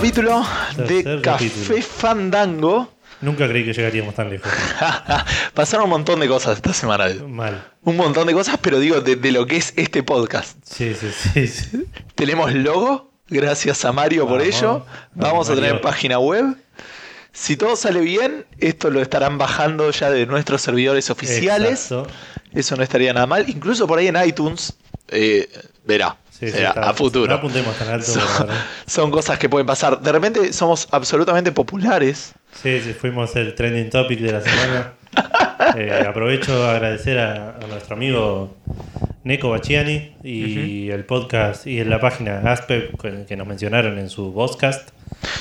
Tercer capítulo de Café capítulo. Fandango. Nunca creí que llegaríamos tan lejos. Pasaron un montón de cosas esta semana. Mal. Un montón de cosas, pero digo, de, de lo que es este podcast. Sí, sí, sí. sí. Tenemos logo, gracias a Mario por Vamos. ello. Vamos, Vamos a tener Mario. página web. Si todo sale bien, esto lo estarán bajando ya de nuestros servidores oficiales. Exacto. Eso no estaría nada mal. Incluso por ahí en iTunes, eh, verá. Sí, sí, será está- a futuro. No apuntemos tan alto. Son, cosas que pueden pasar. De repente somos absolutamente populares. Sí, sí, fuimos el trending topic de la semana. Eh, aprovecho a agradecer a, a nuestro amigo Neko Bachiani y el podcast y en la página Aspep que nos mencionaron en su podcast.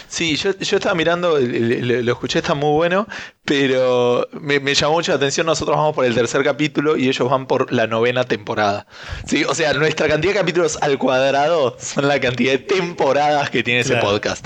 Sí, yo, yo estaba mirando, lo escuché, está muy bueno, pero me, me llamó mucho la atención. Nosotros vamos por el tercer capítulo y ellos van por la novena temporada. Sí, o sea, nuestra cantidad de capítulos al cuadrado son la cantidad de temporadas que tiene ese podcast.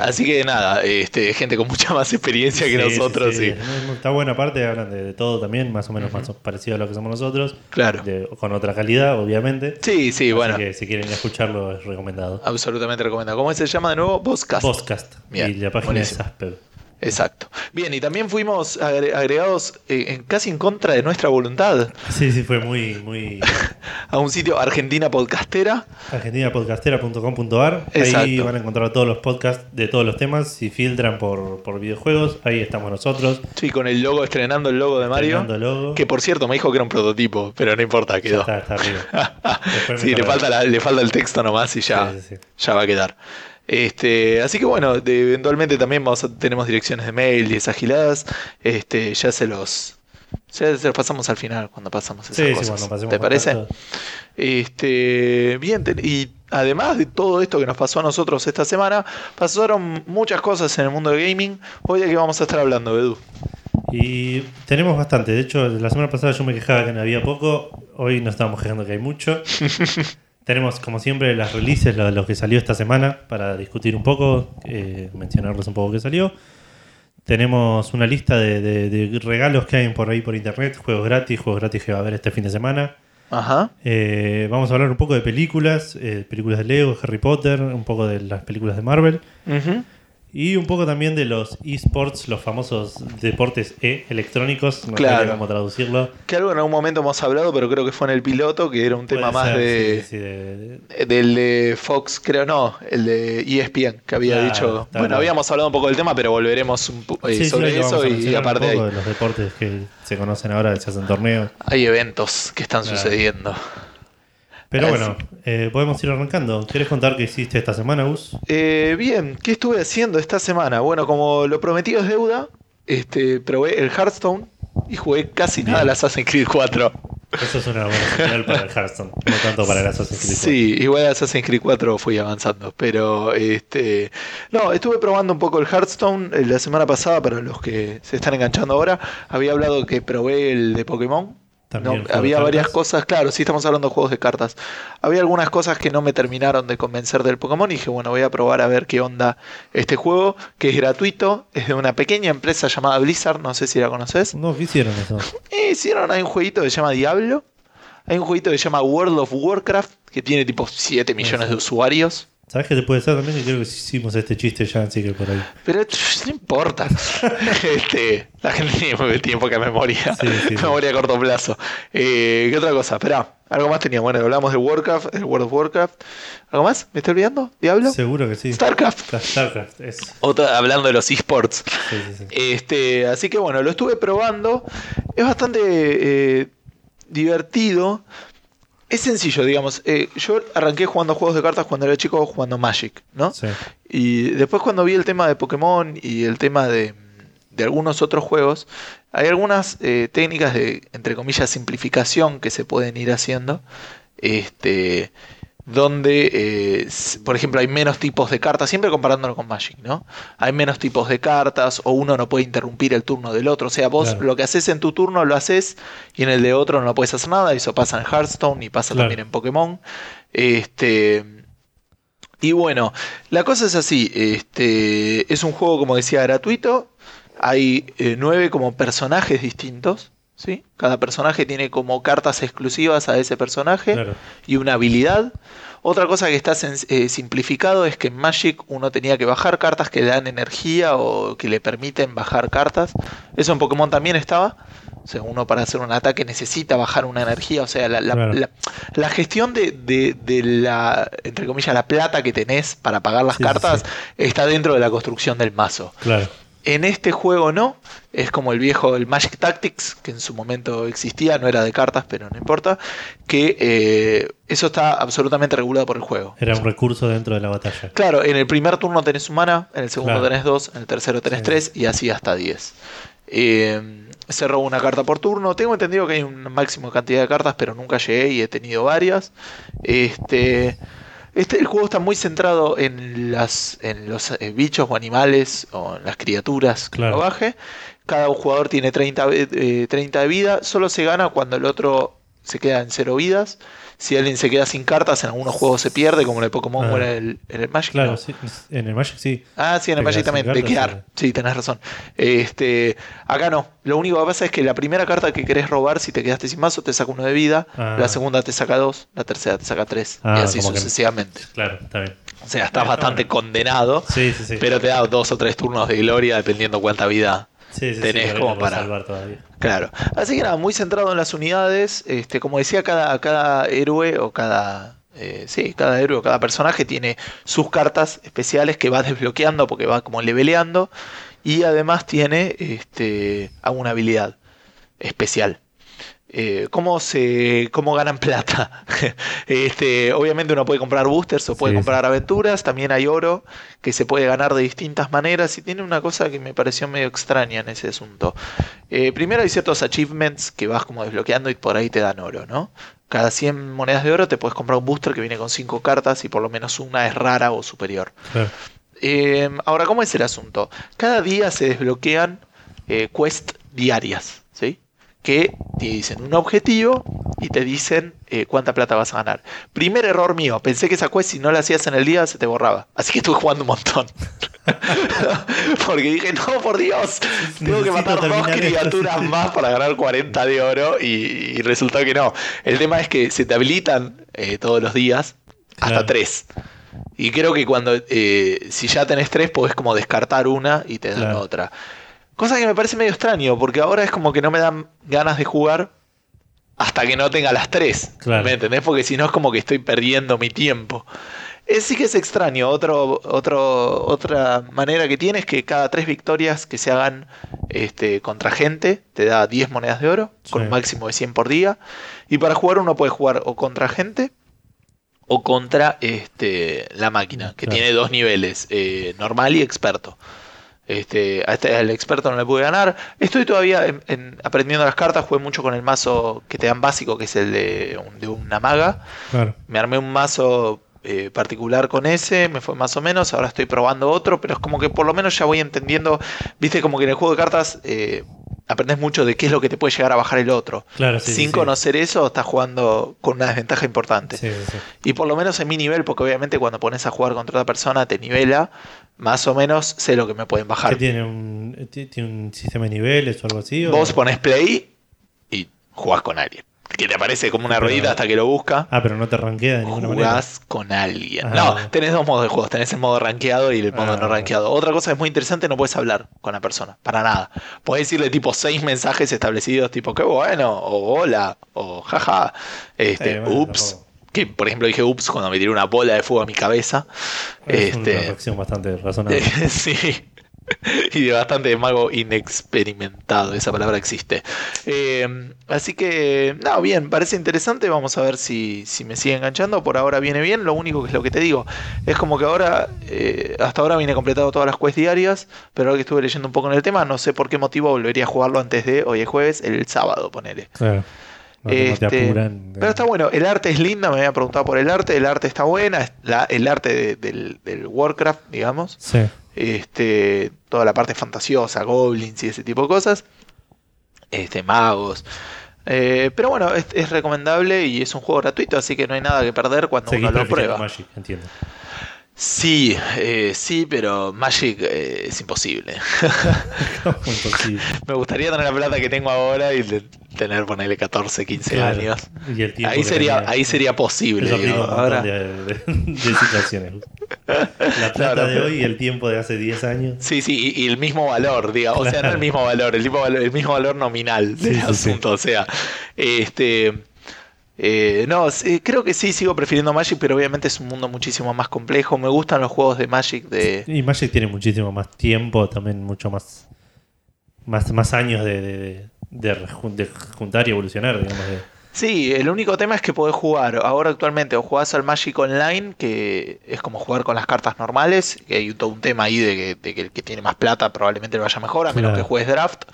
Así que nada, este, gente con mucha más experiencia que Sí, nosotros, sí, sí. sí. Está buena parte, hablan de, de todo también, más o menos más parecido a lo que somos nosotros. Claro. de- con otra calidad, obviamente. Sí, sí, Así bueno, que si quieren escucharlo es recomendado. absolutamente recomendado. ¿Cómo se llama de nuevo? Podcast. Podcast. Y la página buenísimo. es. Exacto. Bien, y también fuimos agre- agregados eh, en- casi en contra de nuestra voluntad Sí, sí, fue muy, muy a un sitio Argentina Podcastera. argentinapodcastera.com.ar. Ahí van a encontrar todos los podcasts de todos los temas. Si filtran por, por videojuegos, ahí estamos nosotros. Sí, con el logo, estrenando el logo de Mario. Estrenando el logo. Que por cierto me dijo que era un prototipo, pero no importa, Ya quedó. está, está arriba. Sí, le falta, la- le falta el texto nomás y ya, Sí, sí, sí. ya va a quedar. Este, así que bueno, de- eventualmente también vamos a- tenemos direcciones de mail y esas giladas. Este, ya se los. Ya se los pasamos al final cuando pasamos esas Sí, cosas. ¿Te parece? Este, bien, y además de todo esto que nos pasó a nosotros esta semana, pasaron muchas cosas en el mundo de gaming. Hoy de qué vamos a estar hablando, Edu. Y tenemos bastante. De hecho, la semana pasada yo me quejaba que no había poco. Hoy nos estamos quejando que hay mucho. tenemos, como siempre, las releases, lo, lo que salió esta semana, para discutir un poco, eh, mencionarles un poco qué salió. Tenemos una lista de, de- de regalos que hay por ahí por internet, juegos gratis, juegos gratis que va a haber este fin de semana. Ajá. Eh, vamos a hablar un poco de películas, eh, películas de Lego, Harry Potter, un poco de las películas de Marvel. Ujú. Y un poco también de los esports, los famosos deportes e electrónicos, no Claro. sé cómo traducirlo. Que algo en algún momento hemos hablado, pero creo que fue en el piloto, que era un tema más ser, de, sí, sí, de- de- Del de Fox, creo no, el de ESPN, que había Claro, dicho. Bueno, bien. habíamos hablado un poco del tema, pero volveremos un eh, Sí, sobre eso y, mencionar aparte un poco hay, de los deportes que se conocen ahora, se hacen torneos. hay eventos que están Claro. sucediendo. Pero Así. bueno, eh, podemos ir arrancando. ¿Quieres contar qué hiciste esta semana, Gus? Eh, bien, ¿qué estuve haciendo esta semana? Bueno, como lo prometido es deuda, este, probé el Hearthstone y jugué casi nada al Assassin's Creed 4. Eso es una buena señal para el Hearthstone, no tanto para el Assassin's Creed. Sí, igual Assassin's Creed 4 fui avanzando, pero este no, estuve probando un poco el Hearthstone eh, la semana pasada para los que se están enganchando ahora, había hablado que probé el de Pokémon. También No, había varias cosas, claro, sí estamos hablando de juegos de cartas. Había algunas cosas que no me terminaron de convencer del Pokémon y dije, bueno, voy a probar a ver qué onda este juego, que es gratuito, es de una pequeña empresa llamada Blizzard, no sé si la conoces. No, ¿qué hicieron eso? Eh, hicieron, hay un jueguito que se llama Diablo. Hay un jueguito que se llama World of Warcraft, que tiene tipo 7 millones de usuarios. ¿Sabes qué te puede ser también? Que creo que hicimos este chiste ya, así que por ahí. Pero no importa. este, la gente tiene, tiene poca memoria. Sí, sí, sí. memoria a corto plazo. Eh, ¿Qué otra cosa? Esperá, algo más tenía. Bueno, hablamos de Warcraft, el World of Warcraft. ¿Algo más? ¿Me estoy olvidando? ¿Diablo? Seguro que sí. StarCraft. Starcraft, es. Otra, hablando de los esports. Sí, sí, sí. Este, así que bueno, lo estuve probando. Es bastante eh, divertido. Es sencillo, digamos. Eh, yo arranqué jugando juegos de cartas cuando era chico, jugando Magic, ¿no? Sí. Y después cuando vi el tema de Pokémon y el tema de, de algunos otros juegos, hay algunas eh, técnicas de, entre comillas, simplificación que se pueden ir haciendo. Este, donde, eh, por ejemplo, hay menos tipos de cartas, siempre comparándolo con Magic, ¿no? Hay menos tipos de cartas o uno no puede interrumpir el turno del otro. O sea, vos Claro. lo que haces en tu turno lo haces y en el de otro no puedes hacer nada. Eso pasa en Hearthstone y pasa Claro. también en Pokémon. Este, y bueno, la cosa es así. Este, es un juego, como decía, gratuito. Hay eh, nueve como personajes distintos. ¿Sí? Cada personaje tiene como cartas exclusivas a ese personaje Claro. y una habilidad. Otra cosa que está eh, simplificado es que en Magic uno tenía que bajar cartas que le dan energía o que le permiten bajar cartas. Eso en Pokémon también estaba. O sea, uno para hacer un ataque necesita bajar una energía. O sea, la, la- Claro. la- la gestión de, de- de la, entre comillas, la plata que tenés para pagar las sí, cartas sí. está dentro de la construcción del mazo. Claro. En este juego no, es como el viejo, el Magic Tactics, que en su momento existía, no era de cartas, pero no importa, que eh, eso está absolutamente regulado por el juego. Era un recurso dentro de la batalla. Claro, en el primer turno tenés un mana, en el segundo Claro. tenés dos, en el tercero tenés Sí. tres y así hasta 10. Eh, se roba una carta por turno. Tengo entendido que hay una máxima cantidad de cartas, pero nunca llegué y he tenido varias. Este, este el juego está muy centrado en las en los eh, bichos o animales o en las criaturas que Claro. Cada jugador tiene 30, ve- eh, 30 de vida. Solo se gana cuando el otro se queda en cero vidas. Si alguien se queda sin cartas, en algunos juegos se pierde, como en el Pokémon Ah. o en el, en el Magic. Claro, ¿no? sí, en el Magic sí. Ah, sí, en el Te Magic también, de quedar. Sí, tenés razón. Este, acá no. Lo único que pasa es que la primera carta que querés robar, si te quedaste sin mazo, te saca uno de vida. Ah. La segunda te saca dos. La tercera te saca tres. Ah, y así como que- sucesivamente. Claro, está bien. O sea, estás Está bastante bueno. condenado. Sí, sí, sí. Pero te da dos o tres turnos de gloria dependiendo cuánta vida sí, sí, tenés sí, como para- salvar todavía. Claro. Así que nada, muy centrado en las unidades. Este, como decía, cada, cada héroe o cada. eh, sí, cada héroe o cada personaje tiene sus cartas especiales que va desbloqueando porque va como leveleando. Y además tiene este, alguna habilidad especial. Eh, ¿cómo, se, ¿Cómo ganan plata? este, obviamente uno puede comprar boosters o puede Sí, comprar aventuras. También hay oro que se puede ganar de distintas maneras. Y tiene una cosa que me pareció medio extraña en ese asunto. Eh, primero hay ciertos achievements que vas como desbloqueando y por ahí te dan oro, ¿no? Cada 100 monedas de oro te puedes comprar un booster que viene con 5 cartas y por lo menos una es rara o superior. Eh, ahora, ¿cómo es el asunto? Cada día se desbloquean eh, quests diarias, ¿sí? Que te dicen un objetivo y te dicen eh, cuánta plata vas a ganar. Primer error mío, pensé que esa quest si no la hacías en el día se te borraba. Así que estuve jugando un montón. Porque dije, no, por Dios, tengo que matar dos esto, criaturas más para ganar 40 de oro y, y resultó que no. El tema es que se te habilitan eh, todos los días hasta tres. Y creo que cuando, eh, si ya tenés tres, podés como descartar una y te dan Claro. otra. Cosa que me parece medio extraño, porque ahora es como que no me dan ganas de jugar hasta que no tenga las tres. Claro. ¿Me entendés? Porque si no es como que estoy perdiendo mi tiempo. Es, sí que es extraño. Otro, otro, otra manera que tiene es que cada tres victorias que se hagan este, contra gente te da 10 monedas de oro, con un máximo de 100 por día. Y para jugar uno puede jugar o contra gente o contra este, la máquina, que Claro. tiene dos niveles, eh, normal y experto. Este, este, al experto no le pude ganar. Estoy todavía en- en- aprendiendo las cartas, jugué mucho con el mazo que te dan básico, que es el de, un- de una maga. Claro. Me armé un mazo eh, particular con ese, me fue más o menos, ahora estoy probando otro, pero es como que por lo menos ya voy entendiendo, viste como que en el juego de cartas eh, aprendes mucho de qué es lo que te puede llegar a bajar el otro. Claro, sí, Sin sí, sí. conocer eso, estás jugando con una desventaja importante. Y por lo menos en mi nivel, porque obviamente cuando pones a jugar contra otra persona te nivela, más o menos sé lo que me pueden ¿Qué bajar. tiene un, ti- tiene un sistema de niveles o algo así? o- Vos pones play y jugás con alguien. Que te aparece como una Pero- ruedita hasta que lo busca. Ah, pero no te rankea de ninguna manera. Jugás con alguien. Ah. No, tenés dos modos de juego. Tenés el modo rankeado y el modo Ah. no rankeado. Otra cosa que es muy interesante, no puedes hablar con la persona. Para nada. Podés decirle tipo seis mensajes establecidos, tipo qué bueno, o hola, o jaja. Este, Sí, bueno, ups. tampoco. Que por ejemplo dije ups cuando me tiré una bola de fuego a mi cabeza. Es una este, reacción bastante razonable. sí. Y de bastante mago inexperimentado, esa palabra existe. Eh, así que, no, bien, parece interesante. Vamos a ver si, si me sigue enganchando. Por ahora viene bien. Lo único que es lo que te digo, es como que ahora, eh, hasta ahora viene completado todas las quests diarias. Pero ahora que estuve leyendo un poco en el tema, no sé por qué motivo volvería a jugarlo antes de hoy es jueves, el sábado, ponele. Claro. No, te- no te Este, apuran. Pero está bueno, el arte es linda, me había preguntado por el arte, el arte está buena, la- el arte de- del, del Warcraft, digamos Sí. este, toda la parte fantasiosa, goblins y ese tipo de cosas, este, magos. Eh, pero bueno, es, es recomendable y es un juego gratuito, así que no hay nada que perder cuando uno lo prueba. Magic, entiendo. Sí, eh, sí, pero Magic eh, es imposible. ¿Cómo imposible? Me gustaría tener la plata que tengo ahora y le- tener, ponerle 14, 15 Claro. años. Y el tiempo Ahí sería, tenía. ahí sería posible. Digo. Ahora, de, de- de situaciones. La plata Claro, de hoy y el tiempo de hace 10 años. Sí, sí, y, y el mismo valor, diga, o sea, no el mismo valor, el, mismo valor, el mismo valor nominal del Sí, sí, sí. asunto, o sea, este, eh, no, sí, creo que sí, sigo prefiriendo Magic, pero obviamente es un mundo muchísimo más complejo, me gustan los juegos de Magic de... Y Magic tiene muchísimo más tiempo, también mucho más más, más años de, de, de- de juntar y evolucionar, digamos. de- Sí, el único tema es que podés jugar ahora actualmente o jugás al Magic Online, que es como jugar con las cartas normales, que hay todo un tema ahí de que, de que el que tiene más plata probablemente le vaya mejor, a menos Claro. que juegues draft.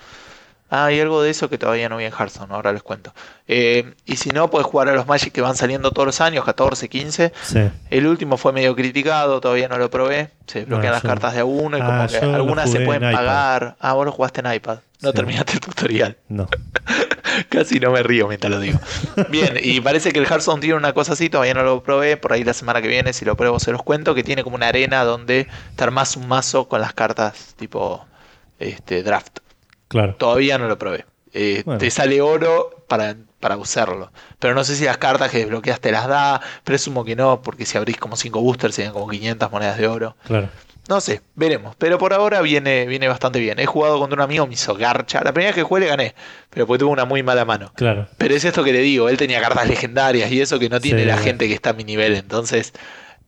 Ah, hay algo de eso que todavía no vi en Hearthstone, ahora les cuento. Eh, y si no, podés jugar a los Magic que van saliendo todos los años, 14, 15. Sí. El último fue medio criticado, todavía no lo probé. Se bloquean las yo- cartas de a uno y Ah, como que algunas se pueden pagar. Ah, vos lo jugaste en iPad. No Sí. terminaste el tutorial. No. Casi no me río mientras lo digo. Bien, y parece que el Hearthstone tiene una cosa así, todavía no lo probé, por ahí la semana que viene si lo pruebo se los cuento, que tiene como una arena donde te armás un mazo con las cartas tipo este draft. Claro. Todavía no lo probé. Eh, Bueno. Te sale oro para, para usarlo. Pero no sé si las cartas que desbloqueas te las da, presumo que no, porque si abrís como 5 boosters serían como 500 monedas de oro. Claro. No sé, veremos. Pero por ahora viene, viene bastante bien. He jugado contra un amigo, me hizo garcha. La primera vez que jugué le gané, pero porque tuve una muy mala mano. Claro. Pero es esto que le digo, él tenía cartas legendarias y eso que no tiene Sí, la gente que está a mi nivel, entonces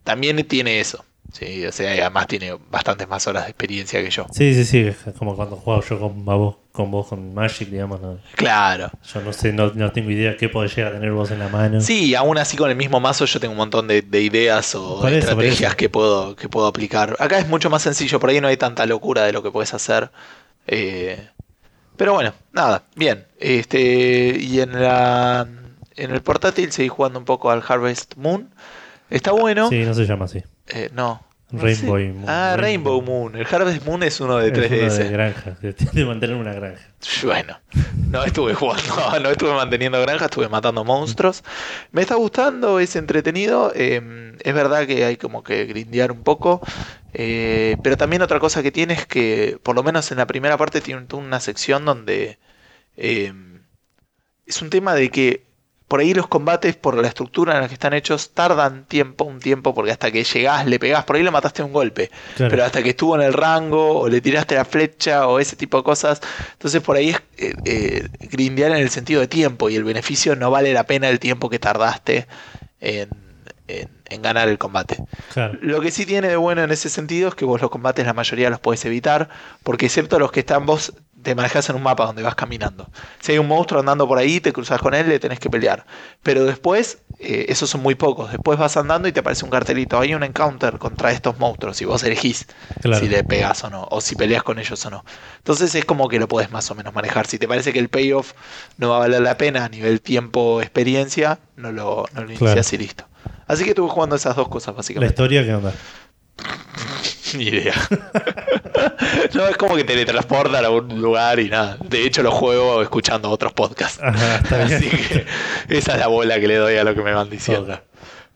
también tiene eso. Sí, o sea, además tiene bastantes más horas de experiencia que yo. Sí, sí, sí. es como cuando jugaba yo con vos, con vos con Magic, digamos. no- Claro. yo no sé, no, no tengo idea qué podés llegar a tener vos en la mano. Sí, aún así con el mismo mazo yo tengo un montón de, de ideas o eso, estrategias que puedo, que puedo aplicar. Acá es mucho más sencillo, por ahí no hay tanta locura de lo que puedes hacer. Eh, pero bueno, nada, bien. Este, y en la en el portátil seguí jugando un poco al Harvest Moon. Está bueno. Sí, no se llama así. Eh, no. no Rainbow sé. Moon. Ah, Rainbow Rainbow. Moon. El Harvest Moon es uno de Es uno 3DS. de granja, de, de mantener una granja. Bueno, no estuve jugando, no estuve manteniendo granja, estuve matando monstruos. Me está gustando, es entretenido. eh, es verdad que hay como que grindear un poco. eh, pero también otra cosa que tiene es que, por lo menos en la primera parte, tiene una sección donde eh, es un tema de que por ahí los combates, por la estructura en la que están hechos, tardan tiempo, un tiempo, porque hasta que llegás, le pegás, por ahí le mataste un golpe. Claro. Pero hasta que estuvo en el rango, o le tiraste la flecha, o ese tipo de cosas. Entonces por ahí es eh, eh, grindear en el sentido de tiempo, y el beneficio no vale la pena el tiempo que tardaste en, en- en ganar el combate. Claro. Lo que sí tiene de bueno en ese sentido es que vos los combates la mayoría los podés evitar, porque excepto los que están vos te manejás en un mapa donde vas caminando. Si hay un monstruo andando por ahí, te cruzas con él, le tenés que pelear. Pero después, eh, esos son muy pocos. Después vas andando y te aparece un cartelito. Hay un encounter contra estos monstruos y vos elegís Claro. si le pegas o no, o si peleas con ellos o no. Entonces es como que lo podés más o menos manejar. Si te parece que el payoff no va a valer la pena a nivel tiempo, experiencia, no lo, no lo inicias Claro. y listo. Así que estuve jugando esas dos cosas La básicamente. historia, ¿qué onda? Ni idea. no, es como que teletransportan a un lugar y nada. De hecho, lo juego escuchando otros podcasts. Ajá, está bien. Así que esa es la bola que le doy a lo que me van diciendo.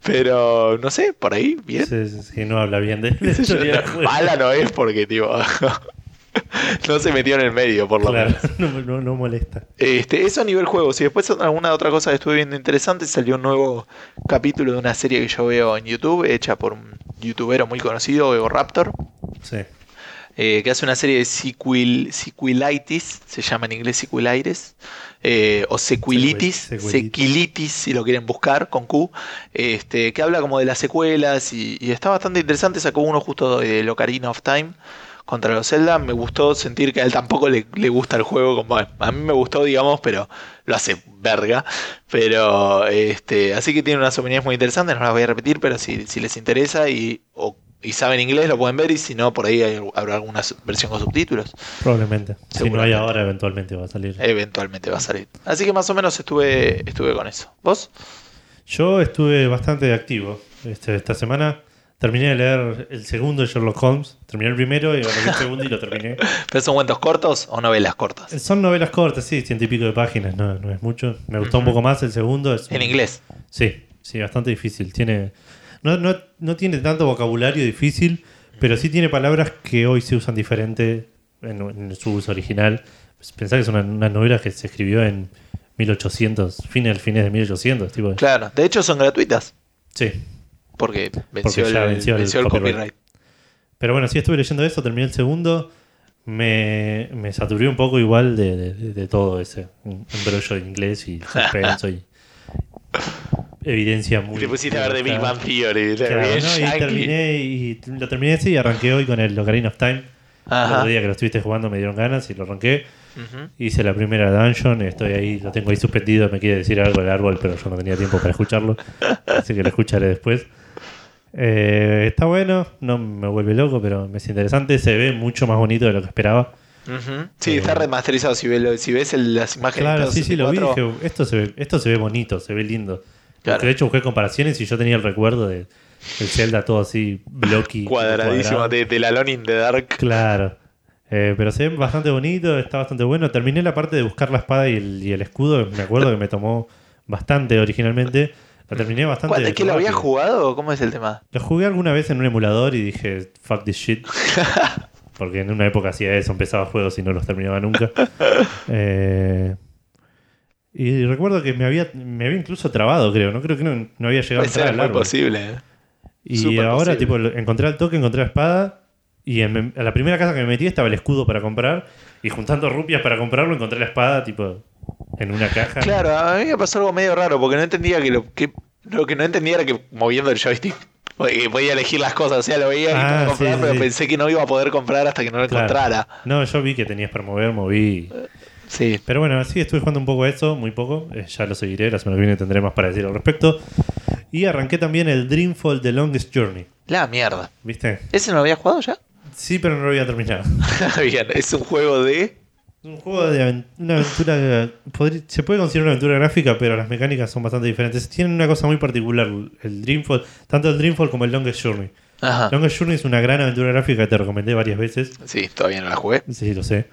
Pero, no sé, por ahí, bien. Sí, sí, sí, no habla bien de historia del juego. Mala no es porque, tipo, no se metió en el medio, por lo Claro, menos. no, no, no molesta. Este, eso a nivel juego. Si después alguna otra cosa que estuve viendo interesante, salió un nuevo capítulo de una serie que yo veo en YouTube, hecha por un youtubero muy conocido, Ego Raptor. Sí. Eh, que hace una serie de sequil, sequilitis, se llama en inglés sequilitis, eh, o sequilitis, Sequil- sequilitis. si lo quieren buscar con Q, este, que habla como de las secuelas y, y está bastante interesante, sacó uno justo de Ocarina of Time contra los Zelda, me gustó sentir que a él tampoco le, le gusta el juego, como a mí me gustó, digamos, pero lo hace verga, pero este, así que tiene unas opiniones muy interesantes, no las voy a repetir, pero si, si les interesa y, o- y saben inglés lo pueden ver y si no, por ahí hay- habrá alguna versión con subtítulos. Probablemente. Si no hay ahora, eventualmente va a salir. Eventualmente va a salir. Así que más o menos estuve, estuve con eso. ¿Vos? Yo estuve bastante activo este, esta semana. Terminé de leer el segundo de Sherlock Holmes. Terminé el primero y el segundo y lo terminé. ¿Pero son cuentos cortos o novelas cortas? Son novelas cortas, sí, ciento y pico de páginas, no, no es mucho. Me gustó un poco más el segundo. es En un- inglés. Sí, sí, bastante difícil. Tiene, no, no, no tiene tanto vocabulario difícil, pero sí tiene palabras que hoy se usan diferente en, en su uso original. Pensá que es una, una novela que se escribió en 1800, fines, fines de 1800. Tipo, Claro, de hecho son gratuitas. Sí. Porque venció, el, venció el venció el copyright. copyright. Pero bueno, sí estuve leyendo eso, terminé el segundo. Me, me saturé un poco igual de, de- de- todo ese embrollo de inglés y suspenso y evidencia muy. Te pusiste a ver de Big Bang Theory. claro, bien ¿no? Y terminé y lo terminé ese y arranqué hoy con el Ocarina of Time. El Ajá. otro día que lo estuviste jugando me dieron ganas y lo arranqué. Hice la primera dungeon, estoy ahí, lo tengo ahí suspendido, me quiere decir algo el árbol, pero yo no tenía tiempo para escucharlo, así que lo escucharé después. Eh, está bueno, no me vuelve loco, pero me es interesante, se ve mucho más bonito de lo que esperaba. Ujú. Sí, Eh, está remasterizado. Si, ve lo- si ves el- las imágenes Claro, sí, sí, lo vi, 64, dije, esto se ve, esto se ve bonito, se ve lindo. Claro. Porque de hecho busqué comparaciones y yo tenía el recuerdo de el Zelda todo así, blocky. cuadradísimo de, de la Alone in the Dark. Claro. Eh, pero se ve bastante bonito, está bastante bueno. Terminé la parte de buscar la espada y el, y el escudo. Me acuerdo que me tomó bastante originalmente. La terminé bastante. ¿Cuál- ¿De qué lo habías rápido. jugado o cómo es el tema? Lo jugué alguna vez en un emulador y dije, fuck this shit. Porque en una época hacía eso, empezaba juegos y no los terminaba nunca. Eh, y recuerdo que me había, me había incluso trabado, creo. No creo que no, no había llegado a Puede entrar ser al árbol. posible. ¿eh? Y ahora, posible. tipo, encontré el toque, encontré la espada. Y en, en la primera casa que me metí estaba el escudo para comprar. Y juntando rupias para comprarlo, encontré la espada, tipo, en una caja. Claro, a mí me pasó algo medio raro porque no entendía que lo que, lo que no entendía era que moviendo el joystick podía elegir las cosas. O sea, lo veía y Ah, cómo comprar, sí, pero sí. pensé que no iba a poder comprar hasta que no lo Claro. encontrara. No, yo vi que tenías para mover, moví. Sí. Pero bueno, sí, estuve jugando un poco a eso, muy poco. eh, ya lo seguiré, la semana que viene tendré más para decir al respecto. Y arranqué también el Dreamfall The Longest Journey. La mierda. ¿Viste? ¿Ese no lo habías jugado ya? Sí, pero no lo había terminado. Bien, es un juego de. Un juego de una aventura. se puede considerar una aventura gráfica, pero las mecánicas son bastante diferentes. Tienen una cosa muy particular, el Dreamfall, tanto el Dreamfall como el Longest Journey. Ajá. Longest Journey es una gran aventura gráfica que te recomendé varias veces. Sí, todavía no la jugué. Sí, lo sé.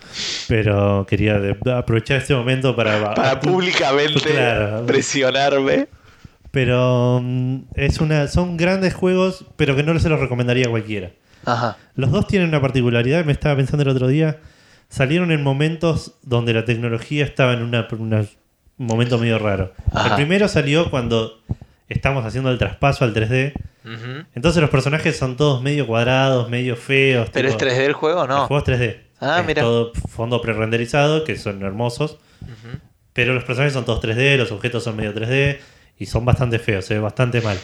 Pero quería de- aprovechar este momento para. Para públicamente Claro. presionarme. Pero mm, es una, son grandes juegos, pero que no se los recomendaría a cualquiera. Ajá. Los dos tienen una particularidad, me estaba pensando el otro día. Salieron en momentos donde la tecnología estaba en una- una- un momento medio raro. Ajá. El primero salió cuando estamos haciendo el traspaso al 3D. Ujú. Entonces los personajes son todos medio cuadrados, medio feos. ¿Pero es tipo- 3D el juego o El no? juego es 3D. Ah, es mira. todo fondo pre-renderizado, que son hermosos. Pero los personajes son todos 3D, los objetos son medio 3D y son bastante feos, se ve bastante mal.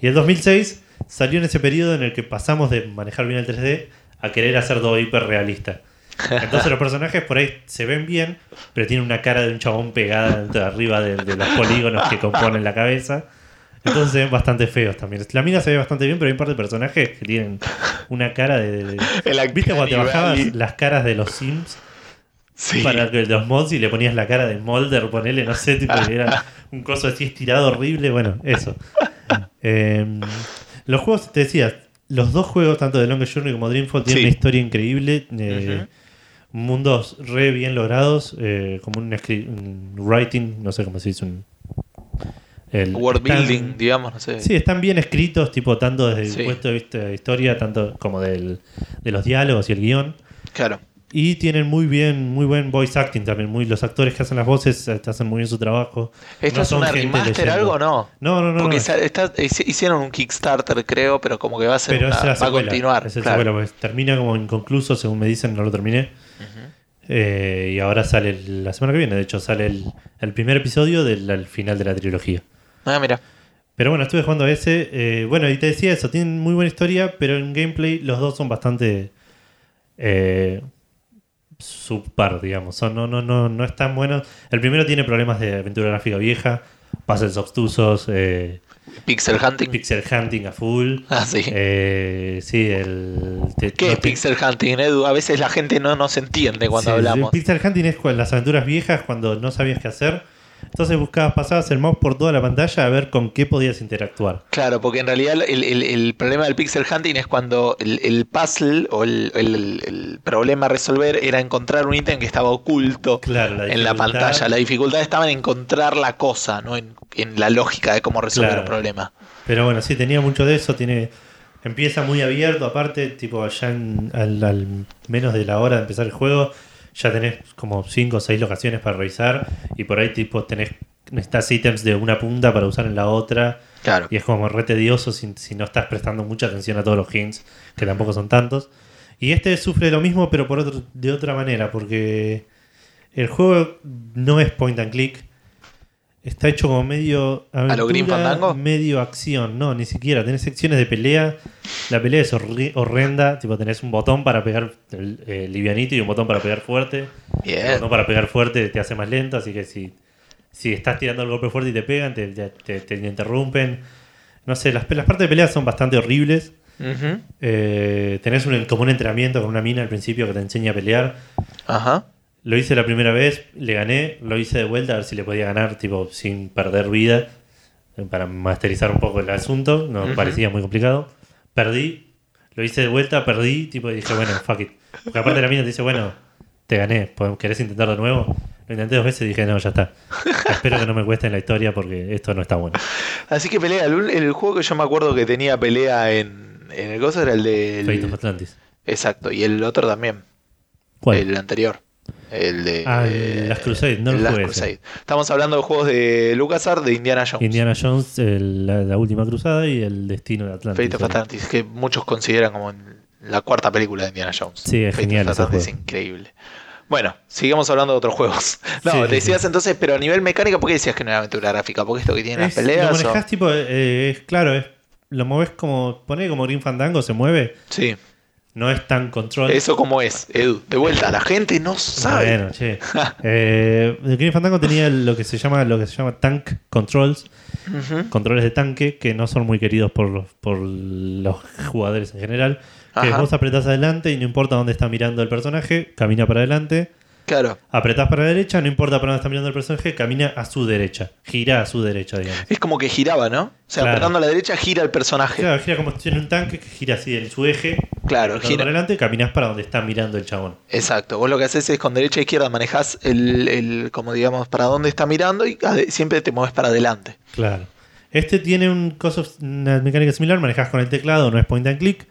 Y el 2006 salió en ese periodo en el que pasamos de manejar bien el 3D a querer hacer todo hiperrealista. Entonces los personajes por ahí se ven bien, pero tienen una cara de un chabón pegada de arriba de, de los polígonos que componen la cabeza. Entonces se ven bastante feos también. La mina se ve bastante bien, pero hay un par de personajes que tienen una cara de... de- El ¿Viste cuando te bajabas las caras de los Sims? Sí. para que los mods y le ponías la cara de Molder, ponele, no sé, tipo, era un coso así estirado horrible, bueno, eso. Eh, los juegos, te decía, los dos juegos, tanto de Longest Journey como Dreamfall, tienen Sí. una historia increíble, eh, mundos re bien logrados, eh, como un, un writing, no sé cómo se dice, un... el- están- building, digamos, no sé. Sí, están bien escritos, tipo, tanto desde Sí. el punto de vista de historia, tanto como del, de los diálogos y el guion. Claro. Y tienen muy bien, muy buen voice acting también. Muy, los actores que hacen las voces eh, hacen muy bien su trabajo. ¿Esto No es una remaster leyendo. algo o no? No, no, no. Porque no. está- hicieron un Kickstarter, creo, pero como que va a ser Pero una- es la va a continuar. Es el claro. secuela, pues, termina como inconcluso, según me dicen, no lo terminé. Eh, y ahora sale el- la semana que viene. De hecho, sale el, el primer episodio del al final de la trilogía. Ah, mira. Pero bueno, estuve jugando a ese. eh, bueno, y te decía eso, tienen muy buena historia, pero en gameplay los dos son bastante eh, subpar, digamos. Son, no, no, no, no están buenos. El primero tiene problemas de aventura gráfica vieja, puzzles obtusos, eh, Pixel Hunting. pixel hunting a full. ah, sí. Eh, sí, el. te- ¿Qué no es te- Pixel Hunting, Edu? A veces la gente no nos entiende cuando Sí, hablamos. El pixel hunting es las aventuras viejas cuando no sabías qué hacer. Entonces buscabas, pasabas el mouse por toda la pantalla a ver con qué podías interactuar. Claro, porque en realidad el, el- el problema del pixel hunting es cuando el, el puzzle o el, el- el problema a resolver era encontrar un ítem que estaba oculto Claro, la en la pantalla. La dificultad estaba en encontrar la cosa, no en, en la lógica de cómo resolver Claro. un problema. Pero bueno, sí, tenía mucho de eso. Tiene, empieza muy abierto, aparte, tipo allá en- al, al menos de la hora de empezar el juego, ya tenés como 5 o 6 locaciones para revisar y por ahí tipo tenés necesitas ítems de una punta para usar en la otra Claro. y es como re tedioso si, si no estás prestando mucha atención a todos los hints, que tampoco son tantos. Y este sufre lo mismo, pero por otro, de otra manera, porque el juego no es point and click. Está hecho como medio ¿A lo aventura, Fandango? medio acción, no, ni siquiera. Tenés secciones de pelea. La pelea es horrenda. Tipo, tenés un botón para pegar eh, livianito y un botón para pegar fuerte. El Bien. botón para pegar fuerte te hace más lento, así que si, si estás tirando el golpe fuerte y te pegan, te, te- te- te interrumpen. No sé, las, las partes de pelea son bastante horribles. Eh, tenés un, como un entrenamiento con una mina al principio que te enseña a pelear. Ajá. Lo hice la primera vez, le gané, lo hice de vuelta a ver si le podía ganar, tipo, sin perder vida, eh, para masterizar un poco el asunto. No parecía muy complicado. Perdí, lo hice de vuelta, perdí, tipo, y dije, bueno, fuck it. Porque aparte la mina te dice, bueno, te gané, ¿pod- ¿querés intentar de nuevo? Lo intenté dos veces y dije, no, ya está. Espero que no me cueste en la historia porque esto no está bueno. Así que pelea. El, el juego que yo me acuerdo que tenía pelea en, en el coso era el de. Fate of Atlantis. Exacto. Y el otro también. ¿Cuál? El anterior. El de. Ah, el Last Crusade, no el lo Last jugué ese. Crusade. Estamos hablando de juegos de LucasArts de Indiana Jones. Indiana Jones, el- la, la última cruzada y el destino de Atlantis. Fate of Atlantis, que muchos consideran como la cuarta película de Indiana Jones. Sí, es Fate genial of Atlantis, juego. increíble. Bueno, sigamos hablando de otros juegos. No, Sí, decías sí. entonces, pero a nivel mecánico, ¿por qué decías que no era aventura gráfica? ¿Porque esto que tiene las Es- peleas? Lo o- manejás tipo, eh, es claro, es, lo moves como, pone como Green Fandango, se mueve, Sí, no es tan control. eso como es, Edu. De vuelta, la gente no sabe. Bueno, che. eh, Green Fandango tenía lo que se llama lo que se llama tank controls, controles de tanque que no son muy queridos por los, por los jugadores en general. Que Ajá. vos apretás adelante y no importa dónde está mirando el personaje, camina para adelante. Claro. Apretás para la derecha, no importa para dónde está mirando el personaje, camina a su derecha. Gira a su derecha, digamos. Es como que giraba, ¿no? O sea, Claro. apretando a la derecha gira el personaje. Claro, gira como si tiene un tanque que gira así en su eje. Claro, gira. para adelante, caminás para donde está mirando el chabón. Exacto. Vos lo que haces es con derecha e izquierda manejás el, el como digamos, para dónde está mirando y siempre te mueves para adelante. Claro. Este tiene un una mecánica similar, manejás con el teclado, no es point and click,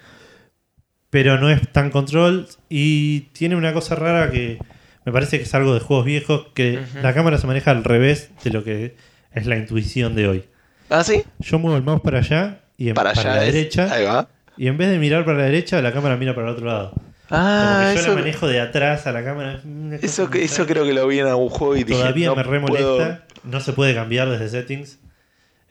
pero no es tan control y tiene una cosa rara que me parece que es algo de juegos viejos, que la cámara se maneja al revés de lo que es la intuición de hoy. ¿Ah, sí? Yo muevo el mouse para allá y en- Para para, allá la es- derecha Ahí va. y en vez de mirar para la derecha, la cámara mira para el otro lado. Como Ah, que yo eso, la manejo de atrás a la cámara. eso, eso creo que lo vi en algún juego y dije, Todavía no me re puedo- molesta. No se puede cambiar desde settings.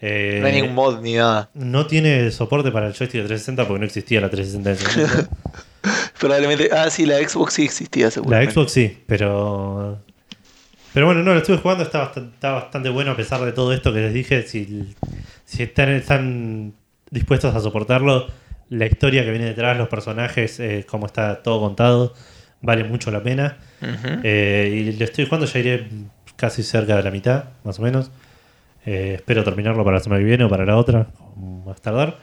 Eh, no hay ningún mod ni nada. No tiene soporte para el joystick de 360 porque no existía la 360 en ese momento. Probablemente. Ah, sí, la Xbox sí existía, seguro. la Xbox sí, pero. Pero bueno, no, lo estuve jugando, está bastante, está bastante bueno a pesar de todo esto que les dije. Si, si están, están dispuestos a soportarlo, la historia que viene detrás, los personajes, eh, cómo está todo contado, vale mucho la pena. Eh, y lo estoy jugando, ya iré casi cerca de la mitad, más o menos. Eh, espero terminarlo para la semana que viene o para la otra, o más tardar.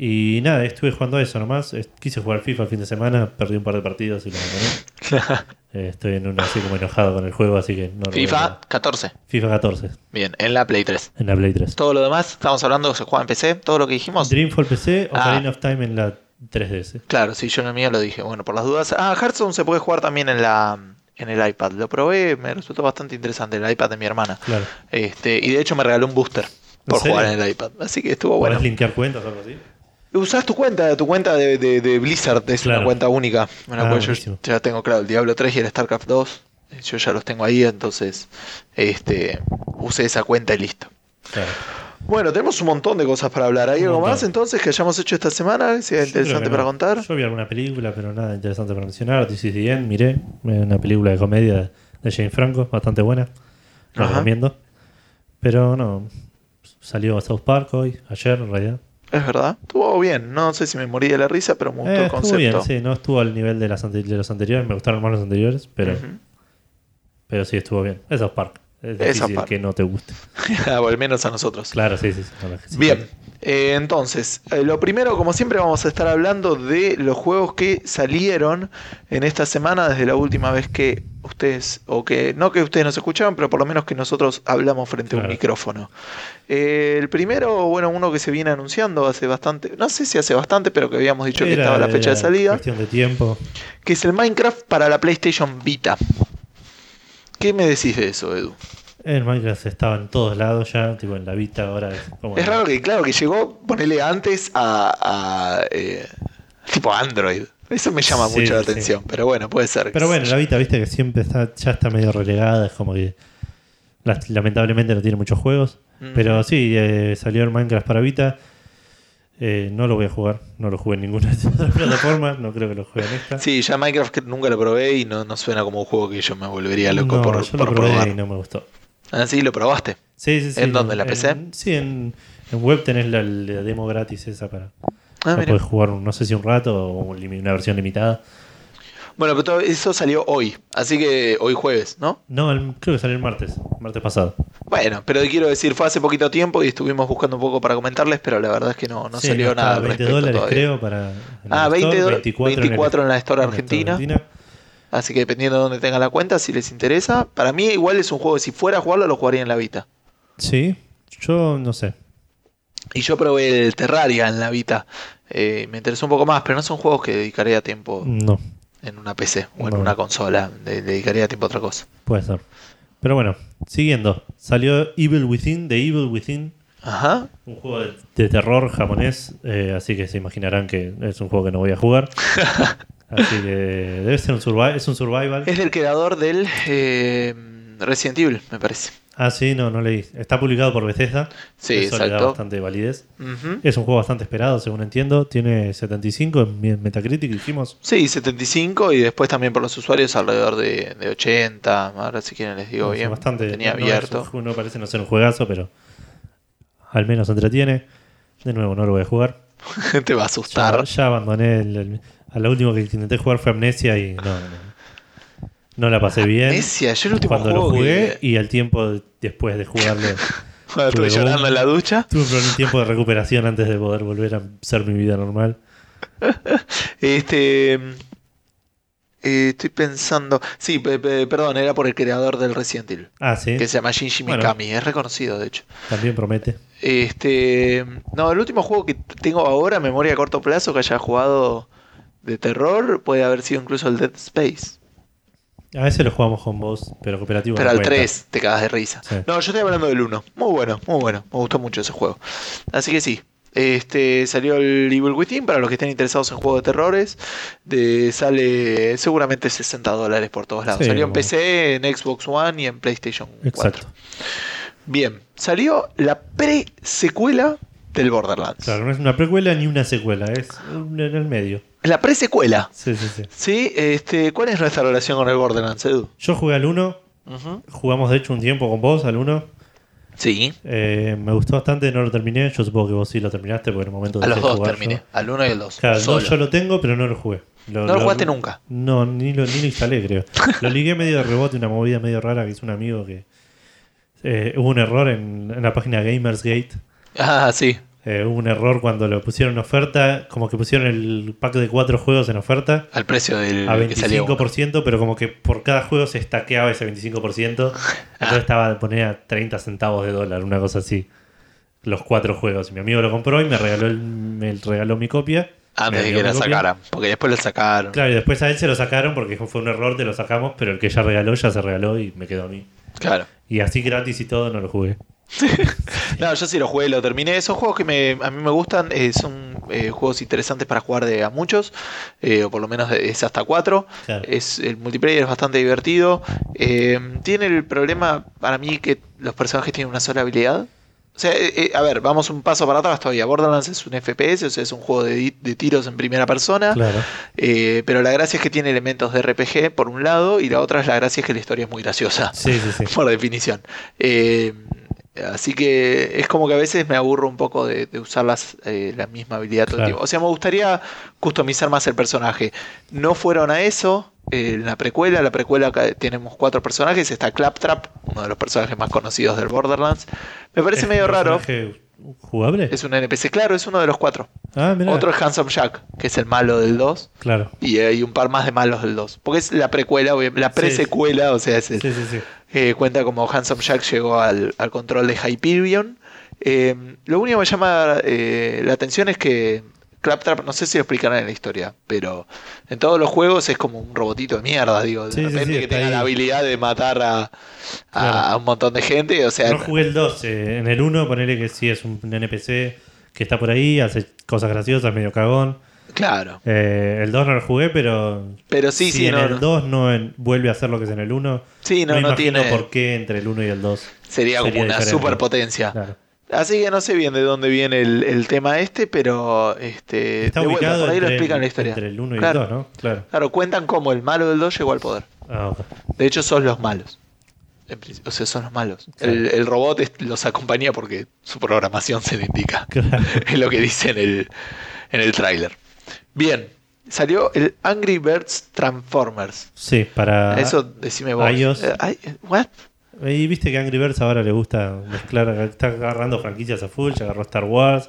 Y nada, estuve jugando a eso nomás. Quise jugar FIFA el fin de semana, perdí un par de partidos y lo abandoné. Eh, estoy en un así como enojado con el juego, así que no FIFA jugar. 14. FIFA 14, Bien, en la Play 3. en la Play 3. Todo lo demás, estamos hablando que se juega en PC, todo lo que dijimos. Dreamfall PC, Ah. Ocarina of Time en la 3DS. Claro, sí, yo en el mío lo dije. Bueno, por las dudas. Ah, Hearthstone se puede jugar también en la en el iPad. Lo probé, me resultó bastante interesante el iPad de mi hermana. Claro. Este, y de hecho me regaló un booster por jugar en el iPad. Así que estuvo ¿Podés bueno. linkear cuentas o algo así? Usás tu cuenta, tu cuenta de, de- de Blizzard, es Claro. una cuenta única. En la Ah, cual yo ya tengo, claro, el Diablo 3 y el StarCraft 2. Yo ya los tengo ahí, entonces este usé esa cuenta y listo. Claro. Bueno, tenemos un montón de cosas para hablar. ¿Hay Un algo montón. más entonces que hayamos hecho esta semana? Yo creo interesante para contar. Yo vi alguna película, pero nada interesante para mencionar. This is the End, miré. Una película de comedia de Jane Franco, bastante buena. La Ajá. recomiendo. Pero no. Salió South Park hoy, ayer en realidad. Es verdad. Estuvo bien. No sé si me morí de la risa, pero me gustó Eh, el estuvo concepto. bien, sí. No estuvo al nivel de, las de los anteriores. Me gustaron más los anteriores, pero, pero sí estuvo bien. Es South Park. Es Esa difícil parte. que no te guste. o al menos a nosotros. Claro, sí, sí. Bien, eh, entonces, eh, lo primero, como siempre, vamos a estar hablando de los juegos que salieron en esta semana desde la última vez que ustedes, o que no que ustedes nos escucharon, pero por lo menos que nosotros hablamos frente a un micrófono. Eh, el primero, bueno, uno que se viene anunciando hace bastante, no sé si hace bastante, pero que habíamos dicho que estaba la fecha de salida, Cuestión de tiempo. que es el Minecraft para la PlayStation Vita. ¿Qué me decís de eso, Edu? El Minecraft estaba en todos lados ya, tipo en la Vita ahora es como... Es raro que, claro, que llegó, ponele antes a, a, eh, tipo Android. Eso me llama Sí, mucho la sí. atención, pero bueno, puede ser. Pero bueno, la Vita, viste que siempre está, ya está medio relegada, es como que la- lamentablemente no tiene muchos juegos. Pero sí, eh, salió el Minecraft para Vita. Eh, no lo voy a jugar, no lo jugué en ninguna de las otras plataformas, no creo que lo juegue en esta. Sí, ya Minecraft nunca lo probé y no, no suena como un juego que yo me volvería loco No, por, yo por lo probé probar. y no me gustó. Ah, sí, lo probaste. Sí, sí, sí. ¿En dónde, en la PC? sí, en, en web tenés la, la demo gratis esa para... Ah, jugar, no sé si un rato o una versión limitada. Bueno, pero todo eso salió hoy, así que hoy jueves, ¿no? No, el- creo que salió el martes, martes pasado. Bueno, pero quiero decir, fue hace poquito tiempo y estuvimos buscando un poco para comentarles, pero la verdad es que no, no Sí, salió nada. a al 20 respecto dólares todavía. creo para... Ah, el 20 store, dólares, 24 en la Store en la Store Argentina. Así que dependiendo de dónde tengan la cuenta, si les interesa. Para mí igual es un juego que si fuera a jugarlo lo jugaría en la Vita. Sí, yo no sé. Y yo probé el Terraria en la Vita. Eh, me interesó un poco más, pero no son juegos que dedicaría tiempo No, en una PC o en una consola. De- dedicaría tiempo a otra cosa. puede ser. Pero bueno, siguiendo. Salió Evil Within, The Evil Within, Ajá. un juego de, de terror japonés, eh, así que se imaginarán que es un juego que no voy a jugar. así que debe ser un survival, es un survival. Es del creador del eh, Resident Evil, me parece. Ah, sí, no, no leí. Está publicado por Bethesda. Sí, Eso le da exacto. bastante validez. Es un juego bastante esperado, según entiendo. Tiene 75 en Metacritic, dijimos. Sí, 75 y después también por los usuarios alrededor de, de 80. Ahora si quieren les digo bien. bastante. Tenía no- no abierto. es no parece no ser un juegazo, pero al menos entretiene. De nuevo, no lo voy a jugar. Te va a Ya, asustar. ya abandoné. El, el- a lo último que intenté jugar fue Amnesia y no, no, no la pasé bien. Amnesia, yo el último Cuando lo jugué que- y al tiempo de- después de jugarlo. Cuando estuve tuve llorando un- en la ducha. tuve un tiempo de recuperación antes de poder volver a ser mi vida normal. Este. eh, estoy pensando. Sí, pe- pe- perdón, era por el creador del Resident Evil. Ah, sí. Que se llama Shinji Bueno. Mikami. Es reconocido, de hecho. También promete. Este. No, el último juego que tengo ahora, memoria a corto plazo, que haya jugado de terror, puede haber sido incluso el Dead Space. A veces lo jugamos con vos, pero cooperativo. Pero no al cuenta. 3 te cagas de risa. Sí. No, yo estoy hablando del 1. Muy bueno, muy bueno. Me gustó mucho ese juego. Así que sí. Este salió el Evil Within para los que estén interesados en juegos de terrores. De, sale seguramente 60 dólares por todos lados. Sí, salió en PC, en Xbox One y en PlayStation 4. Exacto. Bien, salió la pre-secuela del Borderlands. Claro, no es una precuela ni una secuela, es en el medio. La pre-secuela. Sí, sí, sí. ¿Sí? Este, ¿Cuál es nuestra relación con el Borderlands, Edu? Yo jugué al 1, Ujú. jugamos de hecho un tiempo con vos al 1. Sí. Eh, me gustó bastante, no lo terminé. Yo supongo que vos sí lo terminaste porque en el momento A los dos jugar terminé. yo. Al 1 y al 2. Claro, no, yo lo tengo, pero no lo jugué. No lo jugaste nunca. No, ni lo, ni lo instalé, creo. lo ligué medio de rebote, una movida medio rara que hizo un amigo que. eh, hubo un error en, en la página Gamersgate. Ah, sí. Eh, hubo un error cuando lo pusieron en oferta, como que pusieron el pack de cuatro juegos en oferta Al precio del a que salió. uno. 25%, pero como que por cada juego se estaqueaba ese 25%. Entonces estaba ponía 30 centavos de dólar, una cosa así. Los cuatro juegos. Y mi amigo lo compró y me regaló, el- me regaló mi copia. Antes Me de que la sacaran. Porque después la sacaron. Claro, y después a él se lo sacaron porque fue un error, te lo sacamos, pero el que ya regaló ya se regaló y me quedó a mí. Claro. Y así gratis y todo no lo jugué. No, yo sí lo jugué, lo terminé. Son juegos que me, a mí me gustan. eh, son eh, juegos interesantes para jugar de a muchos. eh, o por lo menos es hasta cuatro. Claro. Es, el multiplayer es bastante divertido. Tiene el problema para mí que los personajes tienen una sola habilidad. O sea, a ver, vamos un paso para atrás todavía. Borderlands es un FPS, o sea, es un juego de, de tiros en primera persona. Claro. Pero la gracia es que tiene elementos de RPG por un lado y la otra es la gracia es que la historia es muy graciosa, Sí, sí, sí. por definición. Eh, así que es como que a veces me aburro un poco de, de usar las, eh, la misma habilidad todo el tiempo. O sea, me gustaría customizar más el personaje. No fueron a eso. eh, en la precuela. La precuela acá tenemos cuatro personajes. Está Claptrap, uno de los personajes más conocidos del Borderlands. Me parece ¿Es medio raro. ¿Jugable? Es un NPC, claro, es uno de los cuatro. ah, mira. Otro es Handsome Jack, que es el malo del 2. Claro. Y hay un par más de malos del 2. Porque es la precuela, la presecuela, o sea, es el- Sí, sí, sí. Eh, cuenta como Handsome Jack llegó al, al control de Hyperion. Eh, lo único que me llama eh, la atención es que Claptrap, no sé si lo explicarán en la historia, pero en todos los juegos es como un robotito de mierda, digo, de Sí, repente sí, que tenga ahí. la habilidad de matar a, a- Claro. a un montón de gente, o sea, No jugué el 2. eh, en el 1, ponele que sí es un NPC que está por ahí, hace cosas graciosas, medio cagón. Claro. Eh, el 2 no lo jugué, pero. Pero sí, si sí, en no, el no. 2 no en- vuelve a hacer lo que es en el 1. Sí, no, no imagino tiene- por qué entre el 1 y el 2. sería como sería una diferente. superpotencia. Claro. Así que no sé bien de dónde viene el, el tema este, pero este, Está de vuelta, por ahí lo entre, explican en la historia. entre el 1 y Claro. el 2, ¿no? Claro. Claro, cuentan como el malo del 2 llegó al poder. Ah, ok. De hecho, son los malos. O sea, son los malos. El, el robot los acompaña porque su programación se le indica. Claro. Es lo que dice en el, en el tráiler. Bien, salió el Angry Birds Transformers. Sí, para. Eso decime vos. iOS. Eh, ¿What? Y viste que Angry Birds ahora le gusta mezclar, está agarrando franquicias a full, ya agarró Star Wars,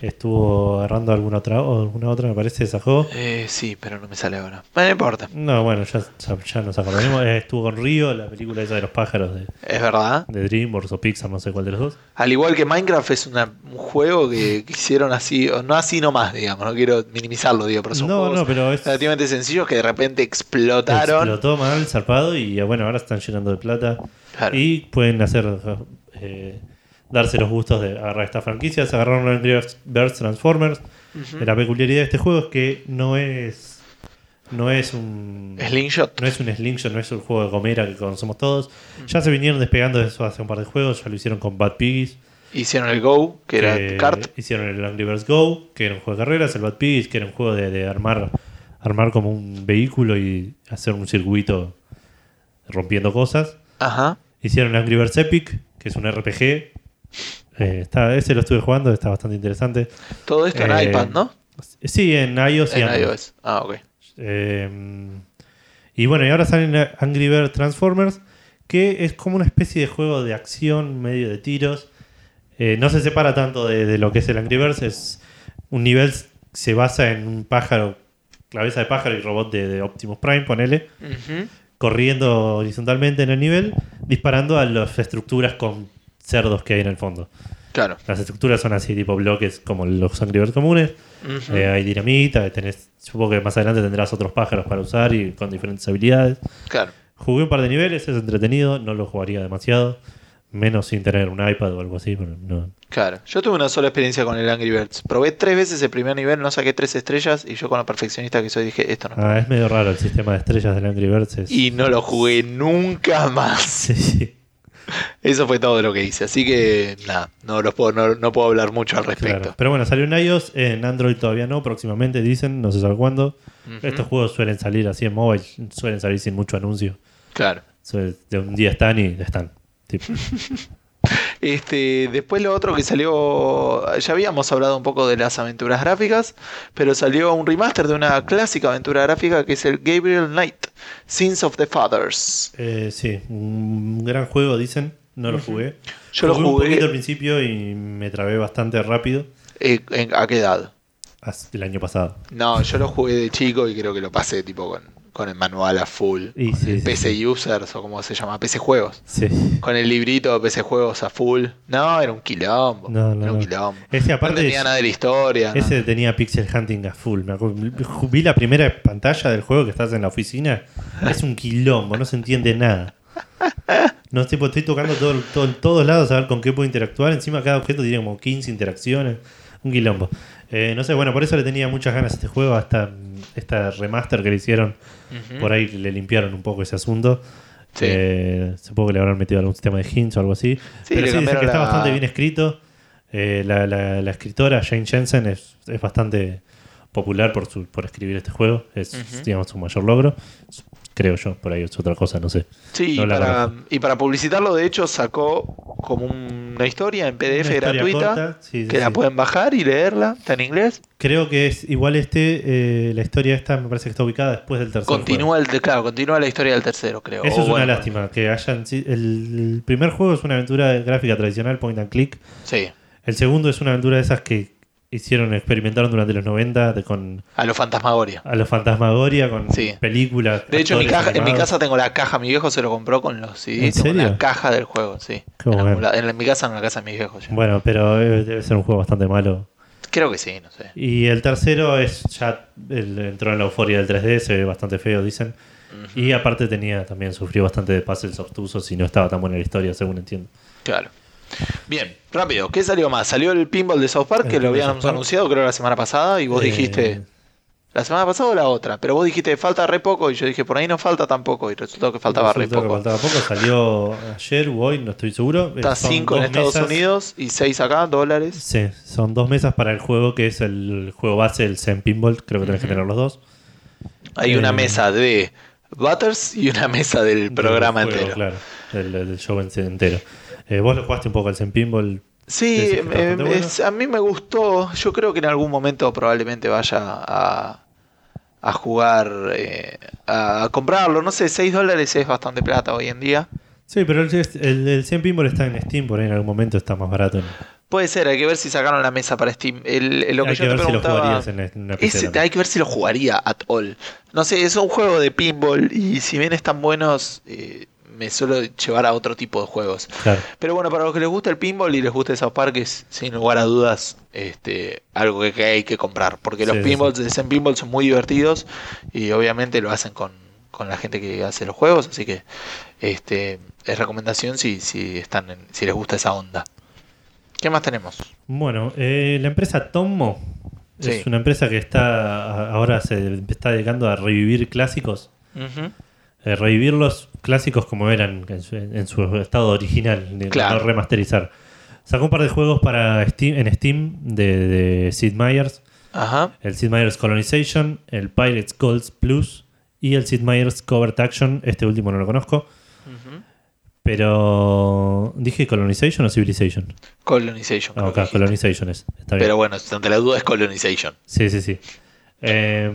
estuvo agarrando alguna otra, alguna otra, me parece, sacó. Eh, sí, pero no me sale ahora. No importa. No, bueno, ya, ya, ya nos acordaremos. Eh, Estuvo con Río, la película esa de los pájaros de, Es verdad. de DreamWorks o Pixar, no sé cuál de los dos. Al igual que Minecraft es una- un juego que, que hicieron así, o no así nomás, digamos, no quiero minimizarlo, digo, pero son No, juegos no, pero es relativamente sencillos que de repente explotaron. explotó mal, zarpado, y eh, bueno, ahora están llenando de plata. Claro. Y pueden hacer eh, darse los gustos de agarrar estas franquicias. Agarraron Angry Birds Transformers. La peculiaridad de este juego es que no es. No es un. Slingshot. No es un slingshot, no es un juego de gomera que conocemos todos. Ya se vinieron despegando de eso hace un par de juegos. Ya lo hicieron con Bad Piggies. Hicieron el Go, que era que kart. Hicieron el Angry Birds Go, que era un juego de carreras. El Bad Piggies, que era un juego de, de armar, armar como un vehículo y hacer un circuito rompiendo cosas. Ajá. Hicieron Angry Birds Epic, que es un RPG. Eh, está, ese lo estuve jugando, está bastante interesante. Todo esto en Eh, iPad, ¿no? Sí, en iOS y En Android. iOS. Ah, ok. Eh, y bueno, y ahora salen Angry Bird Transformers, que es como una especie de juego de acción, medio de tiros. Eh, no se separa tanto de, de lo que es el Angry Birds, es un nivel se basa en un pájaro, cabeza de pájaro y robot de, de Optimus Prime, ponele, corriendo horizontalmente en el nivel, disparando a las estructuras con cerdos que hay en el fondo. Claro. Las estructuras son así, tipo bloques como los Angry Birds comunes. Eh, hay dinamita, tenés, supongo que más adelante tendrás otros pájaros para usar y con diferentes habilidades. Claro. Jugué un par de niveles, es entretenido, no lo jugaría demasiado, menos sin tener un iPad o algo así, pero no. Claro. Yo tuve una sola experiencia con el Angry Birds. Probé tres veces el primer nivel, no saqué tres estrellas y yo con lo perfeccionista que soy dije, esto no. Ah, es medio raro el sistema de estrellas del Angry Birds. es- Y no lo jugué nunca más. Sí, sí, Eso fue todo lo que hice. Así que nada, no, los puedo, no, no puedo hablar mucho al respecto. claro. Pero bueno, salió en iOS, en Android todavía no, próximamente dicen, no se sabe cuándo. Estos juegos suelen salir así en mobile, suelen salir sin mucho anuncio. Claro. De un día están y están. Tipo, Este, después lo otro que salió, ya habíamos hablado un poco de las aventuras gráficas, pero salió un remaster de una clásica aventura gráfica que es el Gabriel Knight, Sins of the Fathers. Eh, sí, un gran juego, dicen. No lo jugué. Yo lo un jugué- poquito al principio y me trabé bastante rápido. Eh, ¿en- ¿A qué edad? El año pasado. No, yo lo jugué de chico y creo que lo pasé tipo con, con el manual a full. Y sí, el sí, PC Users o como se llama, PC Juegos. Sí. Con el librito de PC Juegos a full. No, era un quilombo. No, no, era un no. quilombo. Ese no aparte. tenía nada de la historia. ¿no? ese tenía pixel hunting a full. Me vi la primera pantalla del juego que estás en la oficina. Es un quilombo, no se entiende nada. No tipo, estoy tocando todo, todo- en todos lados a ver con qué puedo interactuar. Encima cada objeto tiene como 15 interacciones. Un quilombo. Eh, no sé, bueno, por eso le tenía muchas ganas a este juego. Hasta esta remaster que le hicieron. Por ahí le limpiaron un poco ese asunto. Sí. Eh, supongo que le habrán metido algún sistema de hints o algo así. Sí, Pero sí, está bastante bien escrito. Eh, la, la- la escritora Jane Jensen es, es bastante popular por, su, por escribir este juego. Es, digamos, su mayor logro. Creo yo, por ahí es otra cosa, no sé. Sí, No y, para, conozco. y para publicitarlo, de hecho, sacó como un una historia en PDF historia gratuita corta, sí, sí, que la pueden bajar y leerla. Está en inglés. Creo que es igual este, eh, la historia esta me parece que está ubicada después del tercer juego. Continúa el, claro, continúa la historia del tercero, creo. Eso O es una bueno, lástima, que hayan... El primer juego es una aventura gráfica tradicional, point and click. Sí, El segundo es una aventura de esas que hicieron, experimentaron durante los 90 de- con a lo Fantasmagoria. a los Fantasmagoria, con Sí. películas. De hecho, en mi, caja, en mi casa tengo la caja, mi viejo se lo compró con los CDs. ¿En serio? la caja del juego, sí. En, lado- en mi casa, no en la casa de mis viejos. ya. Bueno, pero debe ser un juego bastante malo. Creo que sí, no sé. Y el tercero es ya el- entró en la euforia del 3D, se ve bastante feo, dicen. Y aparte tenía también sufrió bastante de puzzles obtusos y no estaba tan buena la historia, según entiendo. Claro. Bien, rápido. ¿Qué salió más? Salió el pinball de South Park, El que lo habíamos anunciado creo la semana pasada, y vos Eh, dijiste... ¿La semana pasada o la otra? Pero vos dijiste falta re poco y yo dije por ahí no falta tampoco y resultó que faltaba re Resultó que poco. faltaba poco, salió ayer o hoy, no estoy seguro. Está Son 5 en dos Estados mesas. Unidos y 6 acá, dólares. Sí, son dos mesas para el juego que es el juego base, el Zen Pinball, creo que tenés que tener los dos. Hay una Eh, mesa de Butters y una mesa del programa juego, entero. Claro, del, del show en- entero. Eh, vos lo jugaste un poco al Zen Pinball. Sí, eh, bueno. es- a mí me gustó. Yo creo que en algún momento probablemente vaya a, a jugar, eh, a comprarlo. No sé, 6 dólares es bastante plata hoy en día. Sí, pero el, el, el Zen Pinball está en Steam, por ahí en algún momento está más barato. Puede ser, hay que ver si sacaron la mesa para Steam. El- el- lo que Hay yo que te ver si lo jugarías en, una PC. Hay que ver si lo jugaría at all. No sé, es un juego de pinball y si bien están buenos, eh, me suelo llevar a otro tipo de juegos. Claro. Pero bueno, para los que les gusta el pinball y les gusta South Park, es sin lugar a dudas este, algo que, que hay que comprar. Porque los Sí, sí, pinballs Zen Pinball son muy divertidos y obviamente lo hacen con, con la gente que hace los juegos. Así que este, es recomendación si, si, están en- si les gusta esa onda. ¿Qué más tenemos? Bueno, eh, la empresa Tommo Sí. es una empresa que está ahora se está dedicando a revivir clásicos. Eh, revivir los clásicos como eran en su, en su estado original, de- Claro. no remasterizar. Sacó un par de juegos para Steam, en Steam de, de Sid Meier's, Ajá. el Sid Meier's Colonization, el Pirates Gold Plus y el Sid Meier's Covert Action. Este último no lo conozco, pero dije Colonization o Civilization. Colonization. Ah. Colonization es. Está bien. Pero bueno, ante la duda es Colonization. Sí, sí, sí. Eh,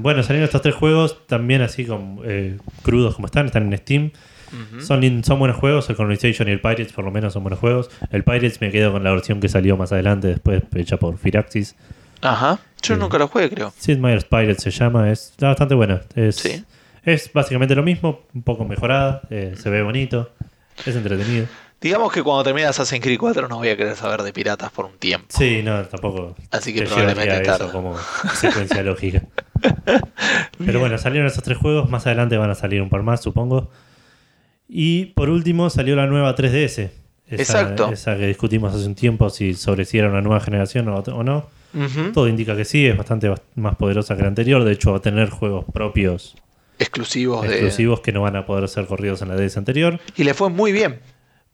bueno, salieron estos tres juegos también así como eh, crudos como están, están en Steam. Son, son buenos juegos, el Colonization y el Pirates por lo menos son buenos juegos. El Pirates me quedo con la versión que salió más adelante, después hecha por Firaxis. Ajá. Yo nunca lo jugué, creo. Sid Meier's Pirates se llama, es está bastante buena. Es, Sí. es básicamente lo mismo, un poco mejorada, eh, se ve bonito, es entretenido. Digamos que cuando termine Assassin's Creed 4 no voy a querer saber de piratas por un tiempo. Sí, no, tampoco. Así que te probablemente eso tarde. como secuencia lógica. Pero bueno, salieron esos tres juegos, más adelante van a salir un par más, supongo. Y por último salió la nueva 3DS. Esa, Exacto. Esa que discutimos hace un tiempo si sobre si era una nueva generación o, o no. Todo indica que sí, es bastante bast- más poderosa que la anterior. De hecho, va a tener juegos propios Exclusivos de. exclusivos que no van a poder ser corridos en la DS anterior. Y le fue muy bien.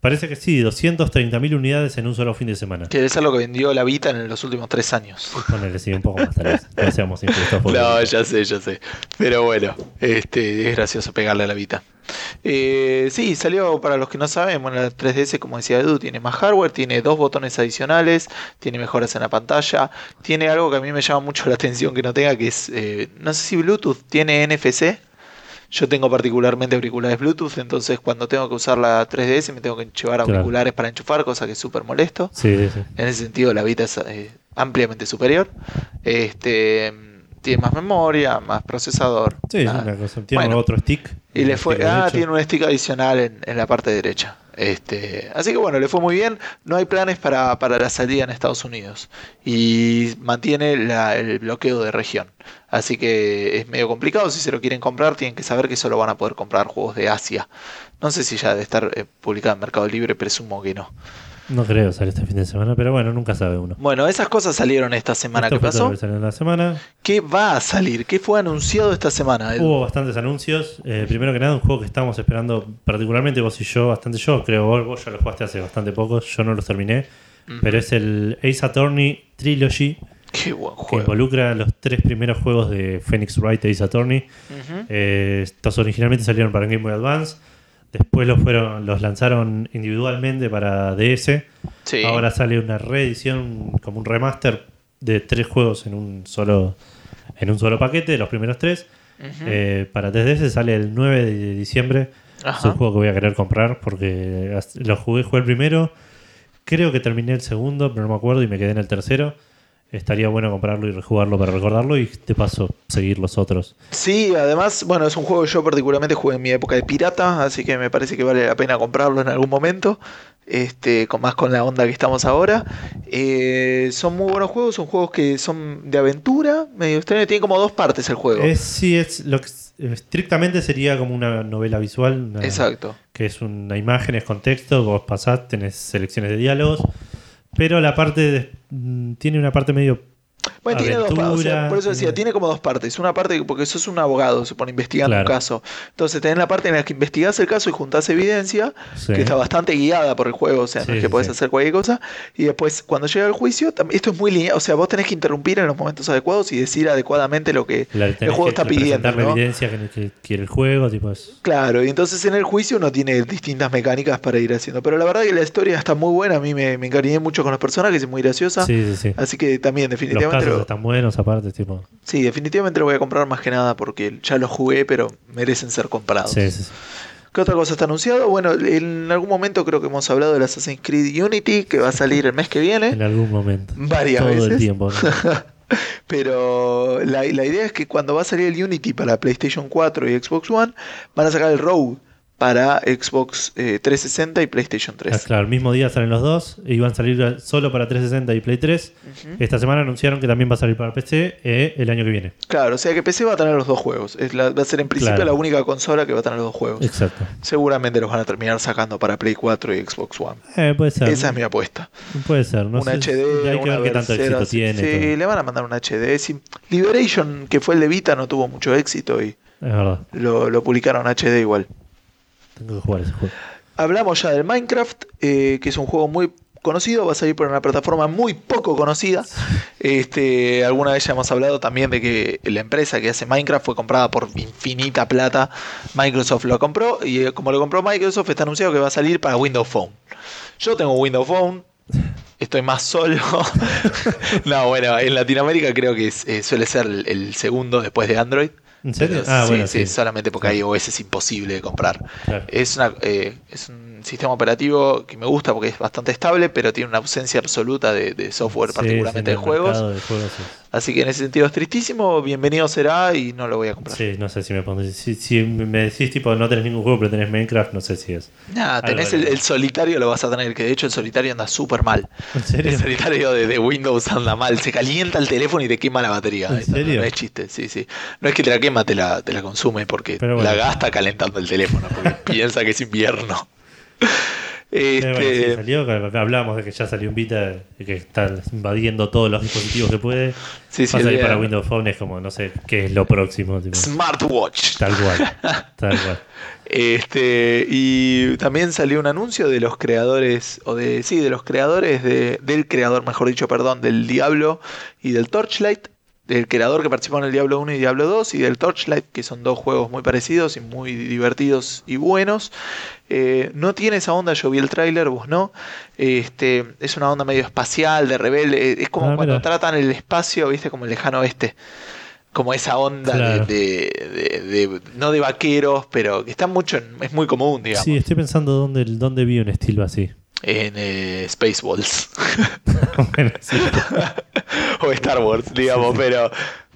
Parece que sí, 230.000 unidades en un solo fin de semana. Que es lo que vendió la Vita en los últimos tres años. Ponele, sí, un poco más tal vez. No seamos injustos. porque- No, ya sé, ya sé. Pero bueno, este, es gracioso pegarle a la Vita. Eh, sí, salió para los que no saben, bueno, la 3DS, como decía Edu, tiene más hardware, tiene dos botones adicionales, tiene mejoras en la pantalla, tiene algo que a mí me llama mucho la atención que no tenga, que es, eh, no sé si Bluetooth tiene NFC. Yo tengo particularmente auriculares Bluetooth, entonces cuando tengo que usar la 3DS me tengo que llevar Claro. auriculares para enchufar, cosa que es súper molesto. Sí, sí, sí. En ese sentido, la Vita es eh, ampliamente superior. Este tiene más memoria, más procesador. Sí, es Ah, una cosa. Tiene bueno. otro stick. Y le fue. Ah, tiene un stick adicional en, en la parte derecha. Este, así que bueno, le fue muy bien. No hay planes para, para la salida en Estados Unidos. Y mantiene el bloqueo de región. Así que es medio complicado. Si se lo quieren comprar, tienen que saber que solo van a poder comprar juegos de Asia. No sé si ya debe estar eh, publicado en Mercado Libre, presumo que no. No creo salir este fin de semana, pero bueno, nunca sabe uno. Bueno, esas cosas salieron esta semana. Esto ¿Qué fue todo pasó? que salió en la semana. ¿Qué va a salir? ¿Qué fue anunciado esta semana? Edu? Hubo bastantes anuncios. Eh, primero que nada, un juego que estábamos esperando, particularmente vos y yo, bastante yo. Creo vos, vos ya lo jugaste hace bastante poco. Yo no lo terminé. Ujú. Pero es el Ace Attorney Trilogy, Qué buen que juego. involucra los tres primeros juegos de Phoenix Wright Ace Attorney. Ujú. Eh, estos originalmente salieron para Game Boy Advance. Después los fueron, los lanzaron individualmente para DS. Sí. Ahora sale una reedición, como un remaster de tres juegos en un solo, en un solo paquete, los primeros tres. Eh, para 3DS sale el 9 de diciembre. Es un juego que voy a querer comprar porque lo jugué, jugué el primero. Creo que terminé el segundo, pero no me acuerdo y me quedé en el tercero. Estaría bueno comprarlo y rejugarlo para recordarlo y de paso seguir los otros. Sí, además, bueno, es un juego que yo particularmente jugué en mi época de pirata, así que me parece que vale la pena comprarlo en algún momento, este, con más con la onda que estamos ahora. Eh, son muy buenos juegos, son juegos que son de aventura, medio extraño, tiene como dos partes el juego. Es, sí, es lo que estrictamente sería como una novela visual. una- Exacto. que es una imagen, es contexto, vos pasás, tenés selecciones de diálogos, pero la parte de- mm, tiene una parte medio Bueno, tiene dos partes, o sea, por eso decía, tiene- tiene como dos partes. Una parte que- porque sos un abogado, se pone investigando un Claro. caso. Entonces tenés la parte en la que investigás el caso y juntás evidencia, Sí. que está bastante guiada por el juego, o sea, no Sí, es que podés sí. hacer cualquier cosa. Y después, cuando llega el juicio, esto es muy lineal, o sea, vos tenés que interrumpir en los momentos adecuados y decir adecuadamente lo que la, el juego que está pidiendo. la ¿no? evidencia que, quiere el juego, tipo es- Claro, y entonces en el juicio uno tiene distintas mecánicas para ir haciendo. Pero la verdad que la historia está muy buena, a mí me, me encariñé mucho con los personajes, es muy graciosa. Sí, sí, sí. Así que también definitivamente... están buenos aparte, tipo. Sí, definitivamente lo voy a comprar más que nada porque ya los jugué, pero merecen ser comprados. Sí, sí, sí. ¿Qué otra cosa está anunciado? Bueno, en algún momento creo que hemos hablado del Assassin's Creed Unity, que va a salir el mes que viene. En algún momento. Varias Todo veces. el tiempo. ¿no? Pero la, la idea es que cuando va a salir el Unity para PlayStation 4 y Xbox One, van a sacar el Rogue para Xbox eh, 360 y PlayStation 3. Ah, claro, el mismo día salen los dos. Iban a salir solo para 360 y Play 3. Ujú. Esta semana anunciaron que también va a salir para PC eh, el año que viene. Claro, o sea que PC va a tener los dos juegos. Es la- va a ser en principio Claro. la única consola que va a tener los dos juegos. Exacto. Seguramente los van a terminar sacando para Play 4 y Xbox One. Eh, puede ser. Esa es mi apuesta. Puede ser. No un sé, HD, hay que una ver qué tanto éxito tiene. Sí, todo. le van a mandar un HD. Sí, Liberation, que fue el de Vita, no tuvo mucho éxito y Es verdad. lo, lo publicaron HD igual. Hablamos ya del Minecraft, eh, que es un juego muy conocido, va a salir por una plataforma muy poco conocida. Este, alguna vez ya hemos hablado también de que la empresa que hace Minecraft fue comprada por infinita plata. Microsoft lo compró y eh, como lo compró Microsoft está anunciado que va a salir para Windows Phone. Yo tengo Windows Phone, estoy más solo. no, bueno, en Latinoamérica creo que es- eh, suele ser el, el segundo después de Android. ¿En serio? Pero Ah, sí, bueno, sí, sí. solamente porque hay OS es imposible de comprar. Claro. Es, una, eh, es un sistema operativo que me gusta porque es bastante estable, pero tiene una ausencia absoluta de, de software, Sí, particularmente de juegos. mercado de juegos, sí. Así que en ese sentido es tristísimo. Bienvenido será y no lo voy a comprar. Sí, no sé si me pondré. Si, si me decís, tipo, no tenés ningún juego, pero tenés Minecraft, no sé si es. Nada, tenés el, solitario, lo vas a tener, que de hecho el solitario anda súper mal. ¿En serio? El solitario de, de Windows anda mal. Se calienta el teléfono y te quema la batería. ¿En Esto no- serio? No, es chiste, sí, sí. No es que te la quema, te la, te la consume porque bueno. la gasta calentando el teléfono porque piensa que es invierno. Eh, bueno, sí, Este, salió, que hablábamos de que ya salió un Vita que está invadiendo todos los dispositivos que puede. Sí, sí, Va a salir para Windows Phone, es como, no sé, qué es lo próximo. tipo. Smartwatch. Tal cual. Tal cual. Este, y también salió un anuncio de los creadores, o de, sí, de los creadores de, del creador, mejor dicho, perdón, del Diablo y del Torchlight, del creador que participó en el Diablo 1 y Diablo 2, y del Torchlight, que son dos juegos muy parecidos y muy divertidos y buenos. Eh, no tiene esa onda, yo vi el tráiler, vos no. Este, es una onda medio espacial, de rebelde, es como Ah, cuando mira. tratan el espacio, viste, como el lejano oeste como esa onda de- de, de- de- no de vaqueros, pero que está mucho, en- es muy común, digamos, Sí, estoy pensando dónde, dónde vi un estilo así. En eh, Spaceballs bueno, o Star Wars, digamos, pero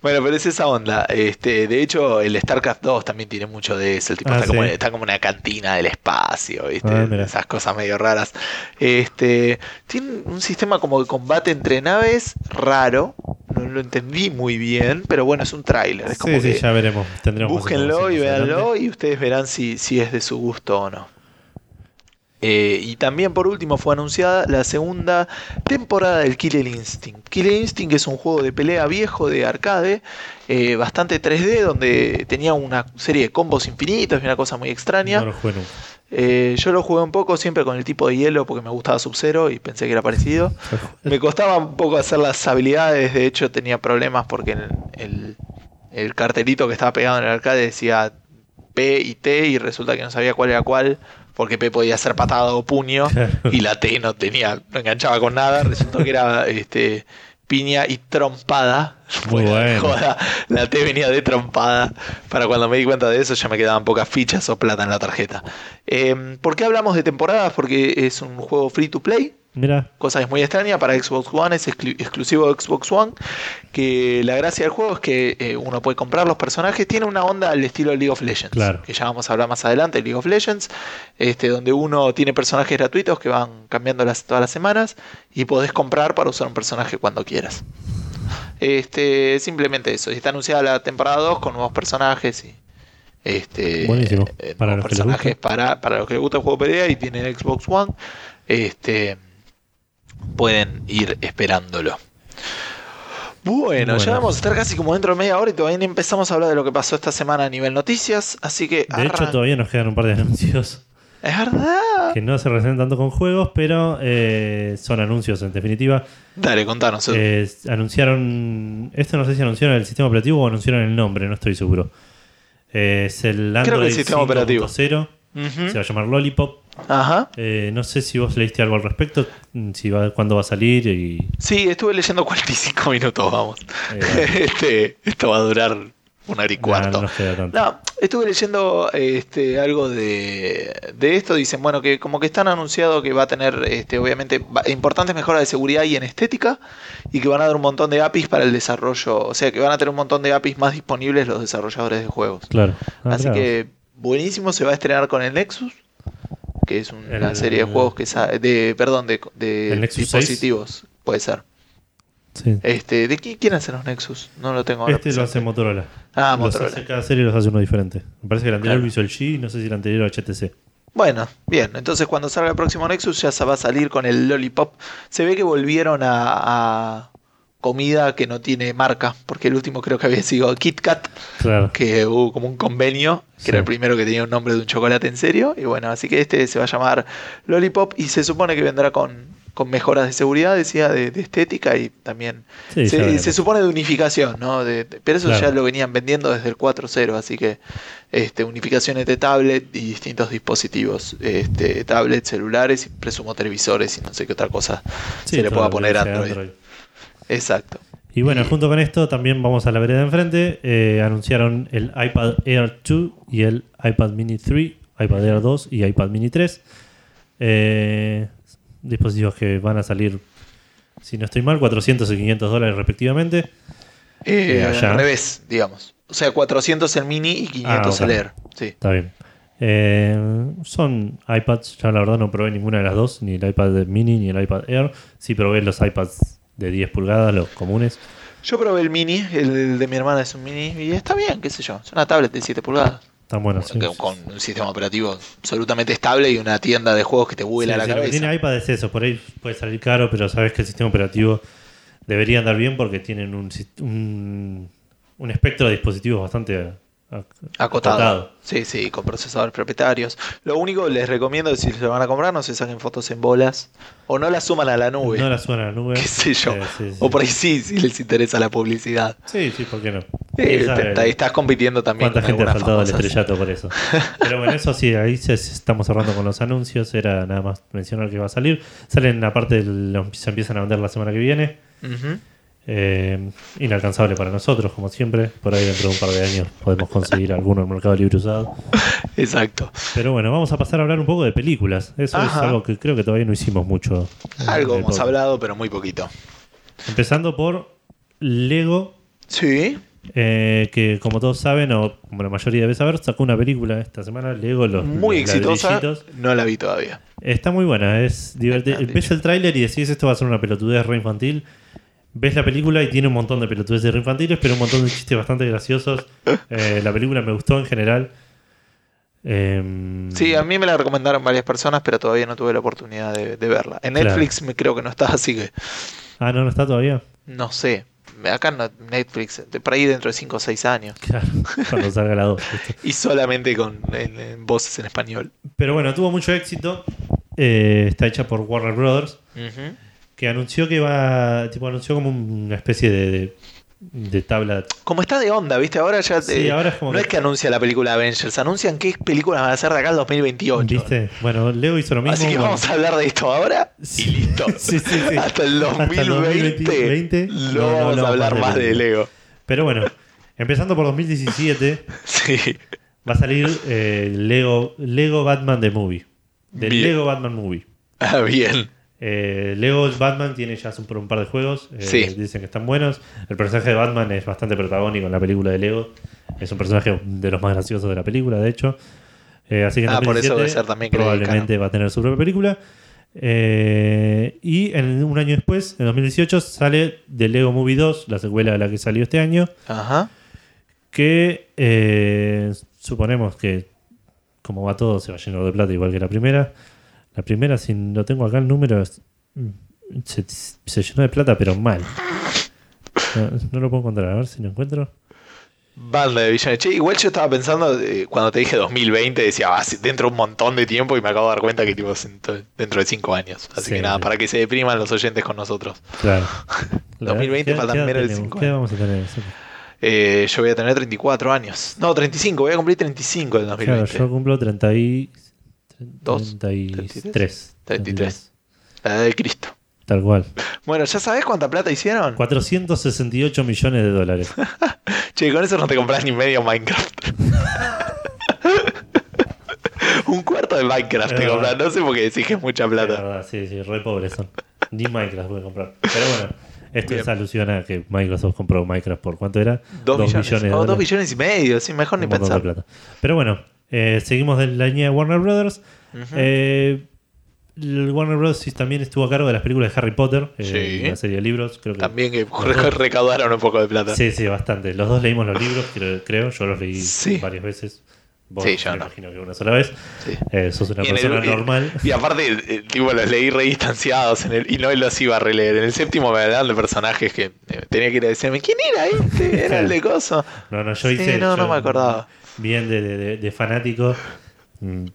bueno, pero es esa onda. Este, de hecho, el StarCraft 2 también tiene mucho de eso, el tipo Ah, está, como, sí. está como una cantina del espacio, ¿viste? Ah. Esas cosas medio raras. Este, tiene un sistema como de combate entre naves raro. No lo entendí muy bien, pero bueno, es un tráiler. Sí, sí, que ya veremos. Tendremos Búsquenlo y véanlo adelante. y ustedes verán si, si es de su gusto o no. Eh, y también por último fue anunciada la segunda temporada del Killer Instinct. Killer Instinct es un juego de pelea viejo de arcade, eh, bastante 3D, donde tenía una serie de combos infinitos y una cosa muy extraña. No lo jugué nunca. Eh, yo lo jugué un poco siempre con el tipo de hielo porque me gustaba Sub-Zero y pensé que era parecido. Me costaba un poco hacer las habilidades, de hecho tenía problemas porque el, el- el cartelito que estaba pegado en el arcade decía P y T y resulta que no sabía cuál era cuál, porque P podía ser patada o puño Claro. y la T no tenía, no enganchaba con nada, resultó que era este piña y trompada. Muy bueno. joda, la T venía de trompada. Para cuando me di cuenta de eso ya me quedaban pocas fichas o plata en la tarjeta. Eh, ¿Por qué hablamos de temporadas? Porque es un juego free to play Mira, cosa es muy extraña para Xbox One, es exclu- exclusivo de Xbox One, que la gracia del juego es que eh, uno puede comprar los personajes, tiene una onda al estilo League of Legends, Claro. que ya vamos a hablar más adelante, League of Legends, este, donde uno tiene personajes gratuitos que van cambiando las, todas las semanas y podés comprar para usar un personaje cuando quieras. Este, simplemente eso, y está anunciada la temporada 2 con nuevos personajes y este, Buenísimo. eh, Para los que les personajes para, para los que les gusta el juego de pelea y tienen Xbox One. Este, pueden ir esperándolo. Bueno, Bueno. ya vamos a estar casi como dentro de media hora y todavía ni empezamos a hablar de lo que pasó esta semana a nivel noticias, así que de hecho todavía nos quedan un par de anuncios es verdad. que no se relacionan tanto con juegos, pero eh, son anuncios en definitiva. Dale, contanos. Eh, anunciaron, esto no sé si anunciaron el sistema operativo o anunciaron el nombre, no estoy seguro. Eh, es el Creo que el Android sistema operativo. 5.0, Ujú. se va a llamar Lollipop. Ajá. Eh, no sé si vos leíste algo al respecto, mm, si va, cuándo va a salir y Sí, estuve leyendo 45 minutos, vamos. Eh, este, esto va a durar una hora y cuarto. no estuve leyendo este, algo de, de esto. Dicen, bueno, que como que están anunciado que va a tener, este, obviamente, importantes mejoras de seguridad y en estética. Y que van a dar un montón de APIs para el desarrollo. O sea, que van a tener un montón de APIs más disponibles los desarrolladores de juegos. Claro. Ah, Así claro. que, buenísimo. Se va a estrenar con el Nexus. Que es una El- serie de juegos que de Perdón, de, de ¿El Nexus dispositivos. Puede ser. Sí. Este, ¿De quién, quién hace los Nexus? No lo tengo ahora Este lo hace Motorola. Ah, Los Motorola. hace- cada serie los hace uno diferente. Me parece que el anterior Claro. lo hizo el G, no sé si el anterior HTC. Bueno, bien, entonces cuando salga el próximo Nexus ya se va a salir con el Lollipop. Se ve que volvieron a, a comida que no tiene marca, porque el último creo que había sido Kit Kat, Claro. que hubo como un convenio, que Sí. era el primero que tenía un nombre de un chocolate en serio. Y bueno, así que este se va a llamar Lollipop y se supone que vendrá con, con mejoras de seguridad, decía, de, de estética y también Sí, se, supone de unificación, ¿no? De- de- pero eso Claro. ya lo venían vendiendo desde el 4.0, así que este, unificaciones de tablet y distintos dispositivos, este, tablets, celulares y presumo televisores y no sé qué otra cosa Sí, se le pueda poner a dice Android. Exacto. Y bueno, junto con esto también vamos a la vereda de enfrente. Eh, anunciaron el iPad Air 2 y el iPad Mini 3, iPad Air 2 y iPad Mini 3. Eh, dispositivos que van a salir, si no estoy mal, 400 y 500 dólares respectivamente. Eh, Eh, allá. al revés, digamos. O sea, 400 el mini y 500 Ah, el. Air. Sí. Está bien. Eh, son iPads, ya la verdad no probé ninguna de las dos, ni el iPad Mini ni el iPad Air. Sí probé los iPads de 10 pulgadas, los comunes. Yo probé el mini, el de mi hermana es un mini y está bien, qué sé yo. Es una tablet de 7 pulgadas. Están buenos. sí. que- Con un sistema operativo absolutamente estable y una tienda de juegos que te vuela Sí, la sí, lo que cabeza. tiene iPad es eso, por ahí puede salir caro, pero sabes que el sistema operativo debería andar bien porque tienen un, un, un espectro de dispositivos bastante ac- Acotado. Sí, sí, con procesadores propietarios. Lo único les recomiendo es si se van a comprar, no se saquen fotos en bolas. O no las suman a la nube. No la suena a la nube. qué sé yo. Eh, sí, sí. O por ahí sí, si les interesa la publicidad. Sí, sí, ¿por qué no? Sí, ¿Quién sabe? te- te- estás compitiendo también ¿Cuánta con gente ha saltado al estrellato por eso? Pero bueno, eso sí, ahí se, estamos cerrando con los anuncios. Era nada más mencionar que va a salir. Salen aparte, se empiezan a vender la semana que viene. Ujú. Eh, inalcanzable para nosotros, como siempre. Por ahí dentro de un par de años podemos conseguir alguno en el mercado libre usado. Exacto. Pero bueno, vamos a pasar a hablar un poco de películas. Eso es algo que creo que todavía no hicimos mucho. en Algo hemos hablado, pero muy poquito. Empezando por Lego, Sí. eh, que como todos saben, o como la mayoría debe saber, sacó una película esta semana, Lego, los, Muy los exitosa. No la vi todavía. Está muy buena, es divertida. Ves el tráiler y decís esto va a ser una pelotudez re infantil. Ves la película y tiene un montón de pelotudeces re infantiles, pero un montón de chistes bastante graciosos. Eh, la película me gustó en general. Em, Sí, a mí me la recomendaron varias personas, pero todavía no tuve la oportunidad de, de verla. En Claro. Netflix me creo que no está, así que Ah, no, no está todavía. no sé. Acá no, Netflix, por ahí dentro de 5 o 6 años. Claro, cuando salga la 2. Y solamente con en- en voces en español. Pero bueno, tuvo mucho éxito. Eh, está hecha por Warner Brothers, Ujú. Que anunció que va, tipo, anunció como una especie de, de de tabla. Como está de onda, ¿viste? Ahora ya. Sí, eh, ahora es como no que- es que anuncia la película Avengers, anuncian qué películas van a hacer de acá al 2028. ¿Viste? Bueno, Leo hizo lo mismo. Así que vamos a hablar de esto ahora Sí. y listo. Sí, sí, sí. Hasta el Hasta el 2020, 2020, no, vamos a hablar más de de Lego. Pero bueno, empezando por 2017, Sí. va a salir eh, Lego, Lego Batman The Movie. Del. Lego Batman Movie. Ah, bien. Eh, Lego Batman tiene ya un, un par de juegos. eh, Sí. Dicen que están buenos. El personaje de Batman es bastante protagónico en la película de Lego. Es un personaje de los más graciosos de la película, de hecho. Eh, así que en Ah, por eso 2017 debe ser también probablemente va a tener su propia película. Eh, y en, un año después, en 2018, sale The Lego Movie 2, la secuela de la que salió este año. Ajá. Que eh, suponemos que, como va todo, se va a llenar de plata igual que la primera. La primera, si no tengo acá el número, se, se, llenó de plata, pero mal. No, lo puedo encontrar, a ver si lo encuentro. Battle de Villain. Che, igual yo estaba pensando, eh, cuando te dije 2020, decía, ah, dentro de un montón de tiempo y me acabo de dar cuenta que tipo, dentro de 5 años. Así que nada, para que se depriman los oyentes con nosotros. Claro. 2020 faltan menos de 5 años. ¿Qué vamos a tener? Eh, yo voy a tener 34 años. No, 35, voy a cumplir 35 en 2020. Claro, yo cumplo 36 2, 33. 33. La edad de Cristo. Tal cual. Bueno, ¿ya sabes cuánta plata hicieron? 468 millones de dólares. che, con eso no te compras ni medio Minecraft. Un cuarto de Minecraft es te compras, no sé por qué decís que es mucha plata. Es verdad, sí, sí, re pobres son. Ni Minecraft voy a comprar. Pero bueno, esto Bien. es alusión a que Microsoft compró Minecraft por cuánto era? Dos, millones. millones de oh, dólares. dos millones y medio, sí, mejor Un ni pensar. Plata. Pero bueno, eh, seguimos de la línea de Warner Brothers. Eh, el Warner Bros. también estuvo a cargo de las películas de Harry Potter, eh, Sí. una serie de libros. Creo que También que recaudaron un poco de plata. Sí, sí, bastante. Los dos leímos los libros, creo, creo. yo los leí Sí. varias veces. Vos Sí, yo me no. imagino que una sola vez. Sí. Eh, sos una Y en el- persona y- normal. Y aparte, eh, tipo, los leí re distanciados en el, y no los iba a releer. En el séptimo me hablaban de personajes que eh, tenía que ir a decirme, ¿quién era este? Era el de Coso. No, no, yo hice. no, no yo me acordaba. Bien de, de- de- de fanático. Mm,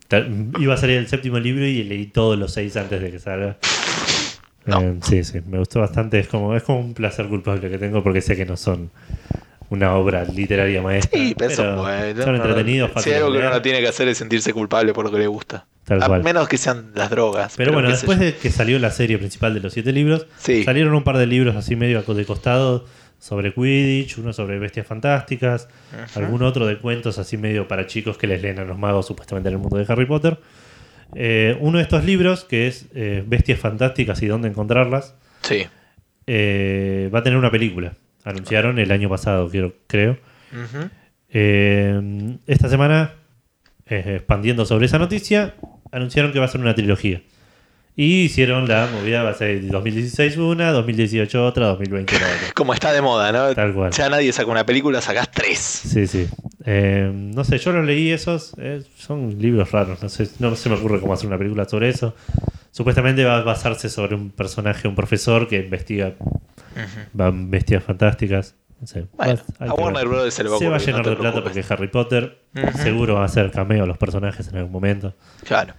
Iba a salir el séptimo libro y leí todos los seis antes de que salga. No. Eh, sí, sí, me gustó bastante. Es como, es como un placer culpable que tengo porque sé que no son una obra literaria maestra. Sí, pero, pero eso, bueno, son no, entretenidos, Si fáciles hay algo que uno no tiene que hacer es sentirse culpable por lo que le gusta. Tal a menos que sean las drogas. Pero bueno, después de que salió la serie principal de los siete libros, Sí. salieron un par de libros así medio de costado sobre Quidditch, uno sobre bestias fantásticas, algún otro de cuentos así medio para chicos que les leen a los magos supuestamente en el mundo de Harry Potter. Eh, uno de estos libros, que es eh, Bestias Fantásticas y dónde encontrarlas, Sí. eh, va a tener una película. Anunciaron el año pasado, creo. Esta semana, expandiendo sobre esa noticia, anunciaron que va a ser una trilogía. Y hicieron la movida, va a ser 2016 una, 2018 otra, 2020 la otra. Como está de moda, ¿no? Tal cual. Ya nadie saca una película, sacás tres. Sí, sí. Eh, no sé, yo los leí esos, eh, son libros raros, no sé, no se me ocurre cómo hacer una película sobre eso. Supuestamente va a basarse sobre un personaje, un profesor que investiga Ujú. va en bestias fantásticas. No sé, Bueno, va- a Warner. Bros. se le va a Se va a no llenar de plata porque Harry Potter seguro va a hacer cameo a los personajes en algún momento. Claro.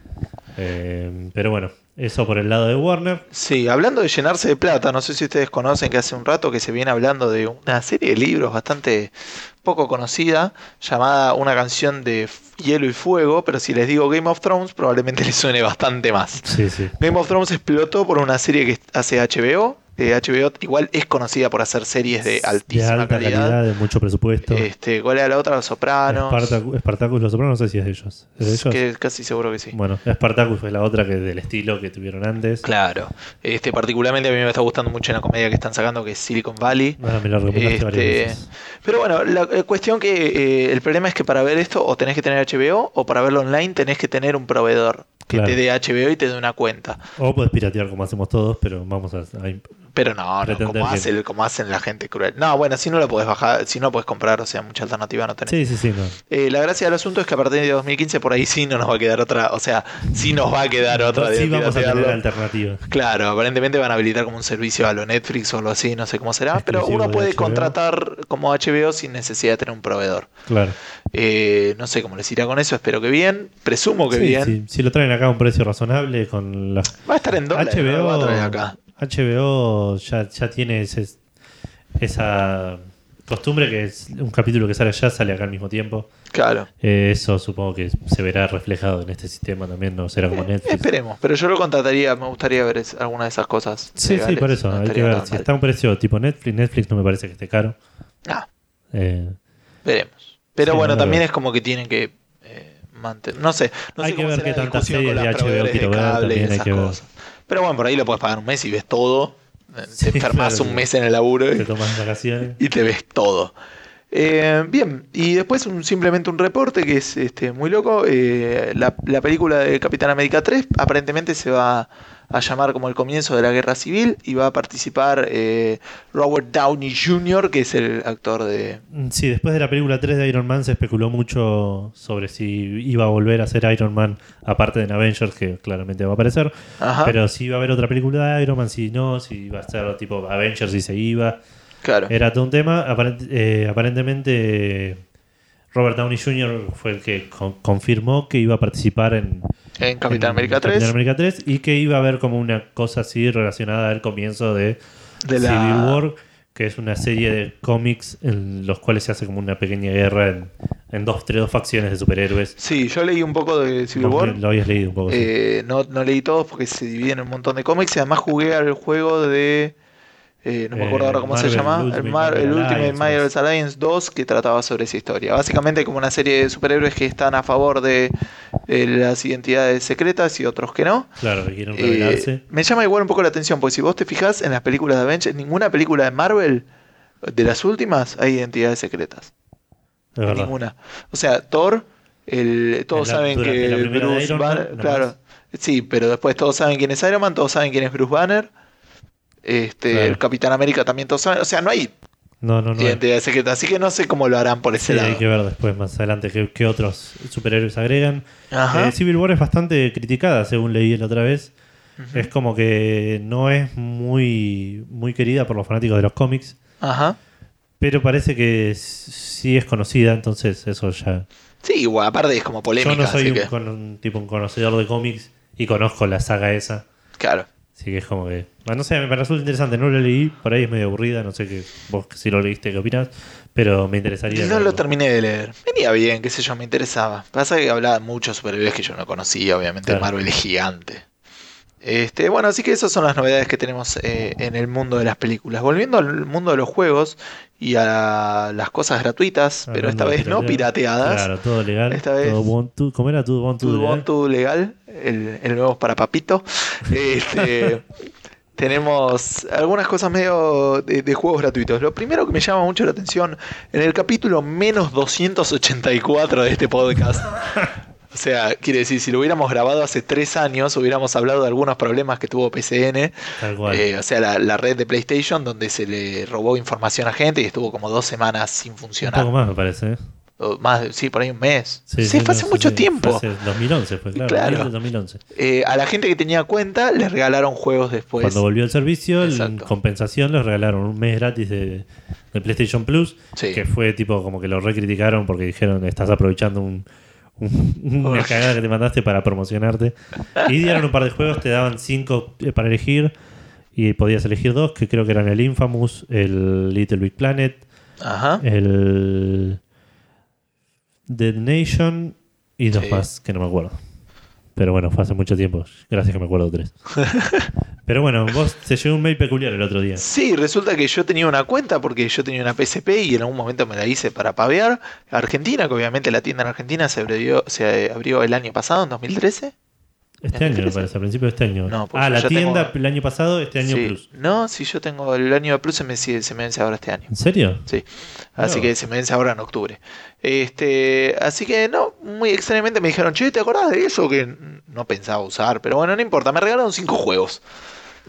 Eh, pero bueno, eso por el lado de Warner. Sí, hablando de llenarse de plata, no sé si ustedes conocen que hace un rato que se viene hablando de una serie de libros bastante poco conocida llamada Una canción de hielo y fuego, pero si les digo Game of Thrones probablemente les suene bastante más. Sí, sí. Game of Thrones explotó por una serie que hace HBO. HBO igual es conocida por hacer series de De altísima alta calidad. calidad, de mucho presupuesto. Este, ¿Cuál era la otra? Los Sopranos. Spartacus, Spartacus Los Sopranos, no sé si es de ellos. ¿Es de ellos? Que casi seguro que sí. Bueno, Spartacus fue la otra que del estilo que tuvieron antes. Claro. Este, particularmente a mí me está gustando mucho la comedia que están sacando, que es Silicon Valley. Ah, me la Este, pero bueno, la eh, cuestión que eh, el problema es que para ver esto o tenés que tener HBO o para verlo online tenés que tener un proveedor que Claro. te dé HBO y te dé una cuenta. O puedes piratear como hacemos todos, pero vamos a. a- Pero no, no como, hace como hacen la gente cruel. No, bueno, si no lo puedes bajar, si no lo puedes comprar, o sea, mucha alternativa no tenés. Sí, sí, sí. No. Eh, la gracia del asunto es que a partir de 2015 por ahí sí no nos va a quedar otra, o sea, sí nos va a quedar otra de sí, vamos a tener alternativas. Claro, aparentemente van a habilitar como un servicio a lo Netflix o algo así, no sé cómo será, pero uno de puede contratar como HBO sin necesidad de tener un proveedor. Claro. Eh, no sé cómo les irá con eso, espero que bien, presumo que Sí, bien. sí. Si lo traen acá a un precio razonable con la Va a estar en dólares, no lo HBO, va a traer acá. HBO ya, ya tiene ese- esa costumbre que es un capítulo que sale allá sale acá al mismo tiempo. Claro. Eh, eso supongo que se verá reflejado en este sistema también, no será como Eh, Netflix. esperemos, pero yo lo contrataría, me gustaría ver es- alguna de esas cosas. Sí, sí, por eso. no hay que ver. Si mal. está a un precio tipo Netflix, Netflix no me parece que esté caro. Ah, Eh, veremos. Pero Sí, bueno, no también es como que tienen que mantener. No sé, no Hay sé que cómo ver qué tantas series de HBO quiero ver, también hay que ver. Pero bueno, por ahí lo puedes pagar un mes y ves todo. Sí, te enfermas claro. un mes en el laburo y- te tomas vacaciones. y te ves todo. Eh, bien, y después un, simplemente un reporte que es este, muy loco. eh, la, la película de Capitán América 3 aparentemente se va a llamar como el comienzo de la guerra civil y va a participar eh, Robert Downey Jr., que es el actor de... Sí, después de la película 3 de Iron Man se especuló mucho sobre si iba a volver a ser Iron Man, aparte de en Avengers, que claramente va a aparecer. Ajá, Pero si iba a haber otra película de Iron Man, si no, si iba a ser tipo Avengers y se iba. claro. Era todo un tema. Aparent- eh, aparentemente, Robert Downey Jr. fue el que con- confirmó que iba a participar en, En Capitán en América 3. Capitán América 3 y que iba a haber como una cosa así relacionada al comienzo de, de la... Civil War, que es una serie de cómics en los cuales se hace como una pequeña guerra en, en dos, tres, dos facciones de superhéroes. Sí, yo leí un poco de Civil War. Lo habías leído un poco. sí. Eh, no, no leí todos porque se dividen en un montón de cómics. Y además jugué al juego de. Eh, no me acuerdo Eh, ahora cómo se llama. Ultimate el, Mar- el Ultimate Alliance, Marvel's Alliance 2 que trataba sobre esa historia. Básicamente como una serie de superhéroes que están a favor de, de las identidades secretas y otros que no. Claro, que quieren Eh, revelarse. me llama igual un poco la atención porque si vos te fijas en las películas de Avengers, ninguna película de Marvel de las últimas hay identidades secretas. es. Ninguna. O sea, Thor, el, todos la- saben que Bruce Banner, claro, sí, pero después todos saben quién es Iron Man, todos saben quién es Bruce Banner, este, Claro. el Capitán América también todos saben, o sea, no hay No, no, no. identidad secreta, así que no sé cómo lo harán por ese Sí, lado. hay que ver después, más adelante, qué, qué otros superhéroes agregan. Eh, Civil War es bastante criticada, según leí la otra vez. Es como que no es muy, muy querida por los fanáticos de los cómics, Ajá. pero parece que sí es conocida, entonces eso ya... Sí, igual, aparte es como polémica, Yo no soy un, que, con- un tipo un conocedor de cómics y conozco la saga esa, claro. Así que es como que... bueno, no sé, me resulta interesante, no lo leí, por ahí es medio aburrida, no sé qué, vos si lo leíste, qué opinas, pero me interesaría... No lo terminé de leer. Venía bien, qué sé yo, me interesaba. Pasa que hablaba de muchos superhéroes que yo no conocía, obviamente Claro. Marvel es gigante. Este, bueno, así que esas son las novedades que tenemos eh, en el mundo de las películas. Volviendo al mundo de los juegos y a las cosas gratuitas, pero esta vez no pirateadas. Claro, todo legal. Esta vez- Todo Ubuntu. ¿Cómo era? Todo Ubuntu Todo legal. El, el nuevo es para Papito. Este, tenemos algunas cosas medio de, de juegos gratuitos. Lo primero que me llama mucho la atención, en el capítulo menos 284 de este podcast. O sea, quiere decir, si lo hubiéramos grabado hace tres años, hubiéramos hablado de algunos problemas que tuvo PCN. Tal cual. Eh, o sea, la, la red de PlayStation, donde se le robó información a gente y estuvo como dos semanas sin un funcionar. poco más, me parece. ¿eh? O más, sí, por ahí un mes. Sí, Sí, fue hace mucho sí, tiempo. Fue hace 2011 fue, claro. Claro. abril de 2011. Eh, a la gente que tenía cuenta les regalaron juegos después. Cuando volvió el servicio, en compensación les regalaron un mes gratis de, de PlayStation Plus, Sí. que fue tipo como que lo recriticaron porque dijeron estás aprovechando un, un- una cagada que te mandaste para promocionarte. Y dieron un par de juegos, te daban cinco eh, para elegir y podías elegir dos, que creo que eran el Infamous, el Little Big Planet, Ajá. el Dead Nation y dos Sí. más que no me acuerdo. Pero bueno, fue hace mucho tiempo. Gracias que me acuerdo tres. Pero bueno, vos te llegó un mail peculiar el otro día. Sí, resulta que yo tenía una cuenta porque yo tenía una PSP y en algún momento me la hice para pavear. Argentina, que obviamente la tienda en Argentina se abrió, se abrió el año pasado, en 2013. Este año, me 2013? parece, a principio de este año. No, ah, la tienda tengo- el año pasado, este año Sí. plus. No, si yo tengo el año de Plus se me, se me vence ahora este año. ¿En serio? Sí, así Mirá que se me vence ahora en octubre. Este, así que no, muy extrañamente me dijeron, che, ¿te acordás de eso que no pensaba usar? Pero bueno, no importa, me regalaron cinco juegos.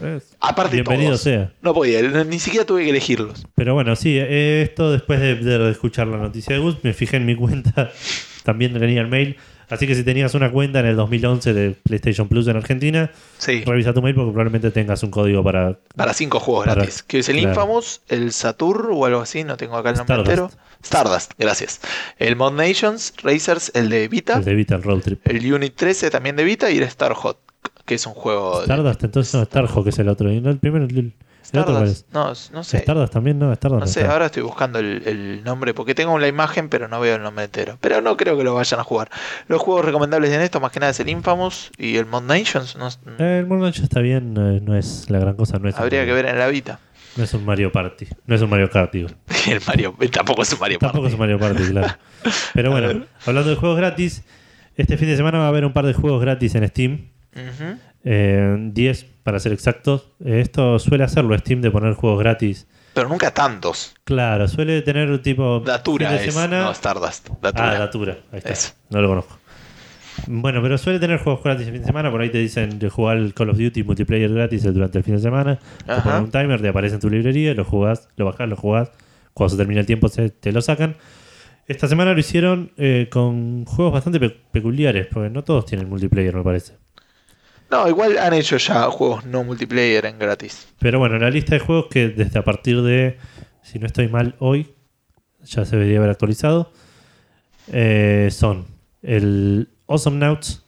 Es- Aparte Bienvenido todos. sea. No podía, ni siquiera tuve que elegirlos. Pero bueno, sí, esto después de, de escuchar la noticia de Gus, me fijé en mi cuenta, también tenía el mail. Así que si tenías una cuenta en el 2011 de PlayStation Plus en Argentina, Sí, revisa tu mail porque probablemente tengas un código para para cinco juegos Para- gratis. Que es el claro. Infamous, el Saturn o algo así, no tengo acá el nombre Stardust. entero. Stardust, gracias. El Mod Nations, Racers, el de Vita. el de Vita, el Road Trip. El Unit 13 también de Vita y el Star Hot, que es un juego... de- Stardust, entonces no, Starhawk es el otro. no, el primero, el, ¿El otro cuál Stardust. No, sé. Stardust también, no, Stardust No sé, está. ahora estoy buscando el, el nombre porque tengo la imagen, pero no veo el nombre entero. Pero no creo que lo vayan a jugar. Los juegos recomendables en esto, más que nada, es el Infamous y el Mod Nations. No, Eh, el Moon Knight está bien, no es, la gran cosa, no es, habría que ver en la Vita. no es un Mario Party, no es un Mario Kart, digo. El Mario, tampoco es un Mario Tampoco es Party. un Mario Party, claro. Pero bueno, hablando de juegos gratis, este fin de semana va a haber un par de juegos gratis en Steam. Ujú. eh, 10 para ser exactos. Eh, esto suele hacerlo Steam de poner juegos gratis. Pero nunca tantos. Claro, suele tener tipo Datura fin de es, semana. no Stardust. Datura. Ah, Datura, ahí está. No lo conozco. Bueno, pero suele tener juegos gratis el fin de semana. Por ahí te dicen de jugar el Call of Duty multiplayer gratis durante el fin de semana. Te Ajá. ponen un timer, te aparece en tu librería, lo jugás, lo bajás, lo jugás. Cuando se termina el tiempo se- te lo sacan. Esta semana lo hicieron eh, con juegos bastante pe- peculiares, porque no todos tienen multiplayer, me parece. No, igual han hecho ya juegos no multiplayer en gratis. Pero bueno, la lista de juegos que desde a partir de, si no estoy mal, hoy, ya se debería haber actualizado, eh, son el Awesome Nauts.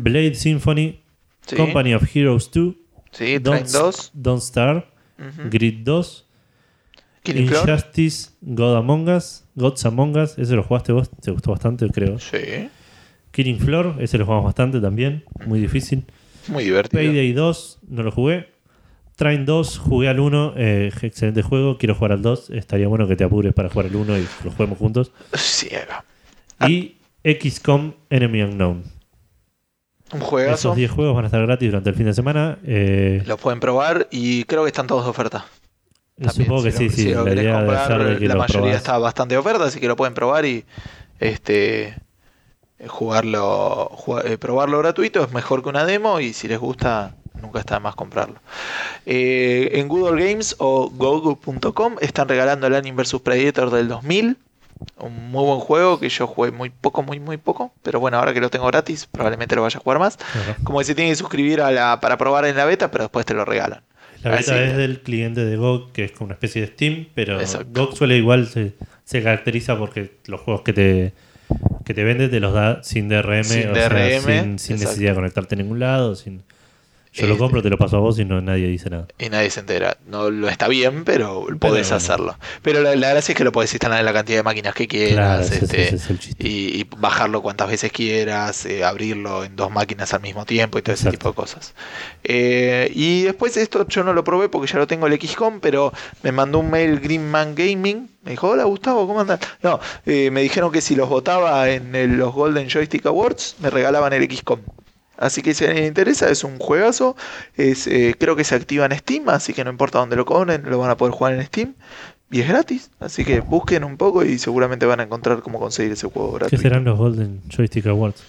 Blade Symphony, Sí. Company of Heroes 2, Sí, Train 2. Don't Star, Ujú. Grid 2, Killing Floor. Injustice, God Among Us, Gods Among Us, ese lo jugaste vos, te gustó bastante, creo. Sí. Killing Floor, ese lo jugamos bastante también, muy difícil. Muy divertido. Payday 2, no lo jugué. Train 2, jugué al 1, eh, excelente juego, quiero jugar al 2. Estaría bueno que te apures para jugar al 1 y lo juguemos juntos. Ciega. Ah. Y XCOM Enemy Unknown. Un juegazo. Esos 10 juegos van a estar gratis durante el fin de semana. eh, Los pueden probar y creo que están todos de oferta. También, supongo que si sí, lo- sí. si la idea comprar, ser de que la mayoría probás. está bastante de oferta, así que lo pueden probar y este eh, jugarlo, eh, probarlo gratuito es mejor que una demo y si les gusta nunca está de más comprarlo. Eh, en Google Games o Google.com están regalando el Alien vs Predator del 2000. Un muy buen juego que yo jugué muy poco, muy, muy poco. Pero bueno, ahora que lo tengo gratis, probablemente lo vaya a jugar más. Ajá. Como que se tiene que suscribir a la, para probar en la beta, pero después te lo regalan. La beta Así es que- del cliente de GOG, que es como una especie de Steam, pero Exacto. GOG suele igual, se, se caracteriza porque los juegos que te, que te vende te los da sin DRM, Sin o sea, sin, sin necesidad de conectarte a ningún lado. Sin... Yo lo Este- compro, te lo paso a vos y no nadie dice nada. y nadie se entera. No lo está bien, pero podés hacerlo. Pero la, la gracia es que lo podés instalar en la cantidad de máquinas que quieras. ese- este, ese es el chiste. y, y bajarlo cuantas veces quieras, eh, abrirlo en dos máquinas al mismo tiempo y todo ese tipo de cosas. Eh, y después esto yo no lo probé porque ya lo tengo el XCOM, pero me mandó un mail Greenman Gaming. Me dijo, hola Gustavo, ¿cómo andas? No, eh, me dijeron que si los votaba en el- los Golden Joystick Awards, me regalaban el XCOM. Así que si a alguien le interesa, es un juegazo. Es, eh, creo que se activa en Steam, así que no importa dónde lo cobren, lo van a poder jugar en Steam. Y es gratis, así que busquen un poco y seguramente van a encontrar cómo conseguir ese juego ¿Qué gratuito. serán los Golden Joystick Awards?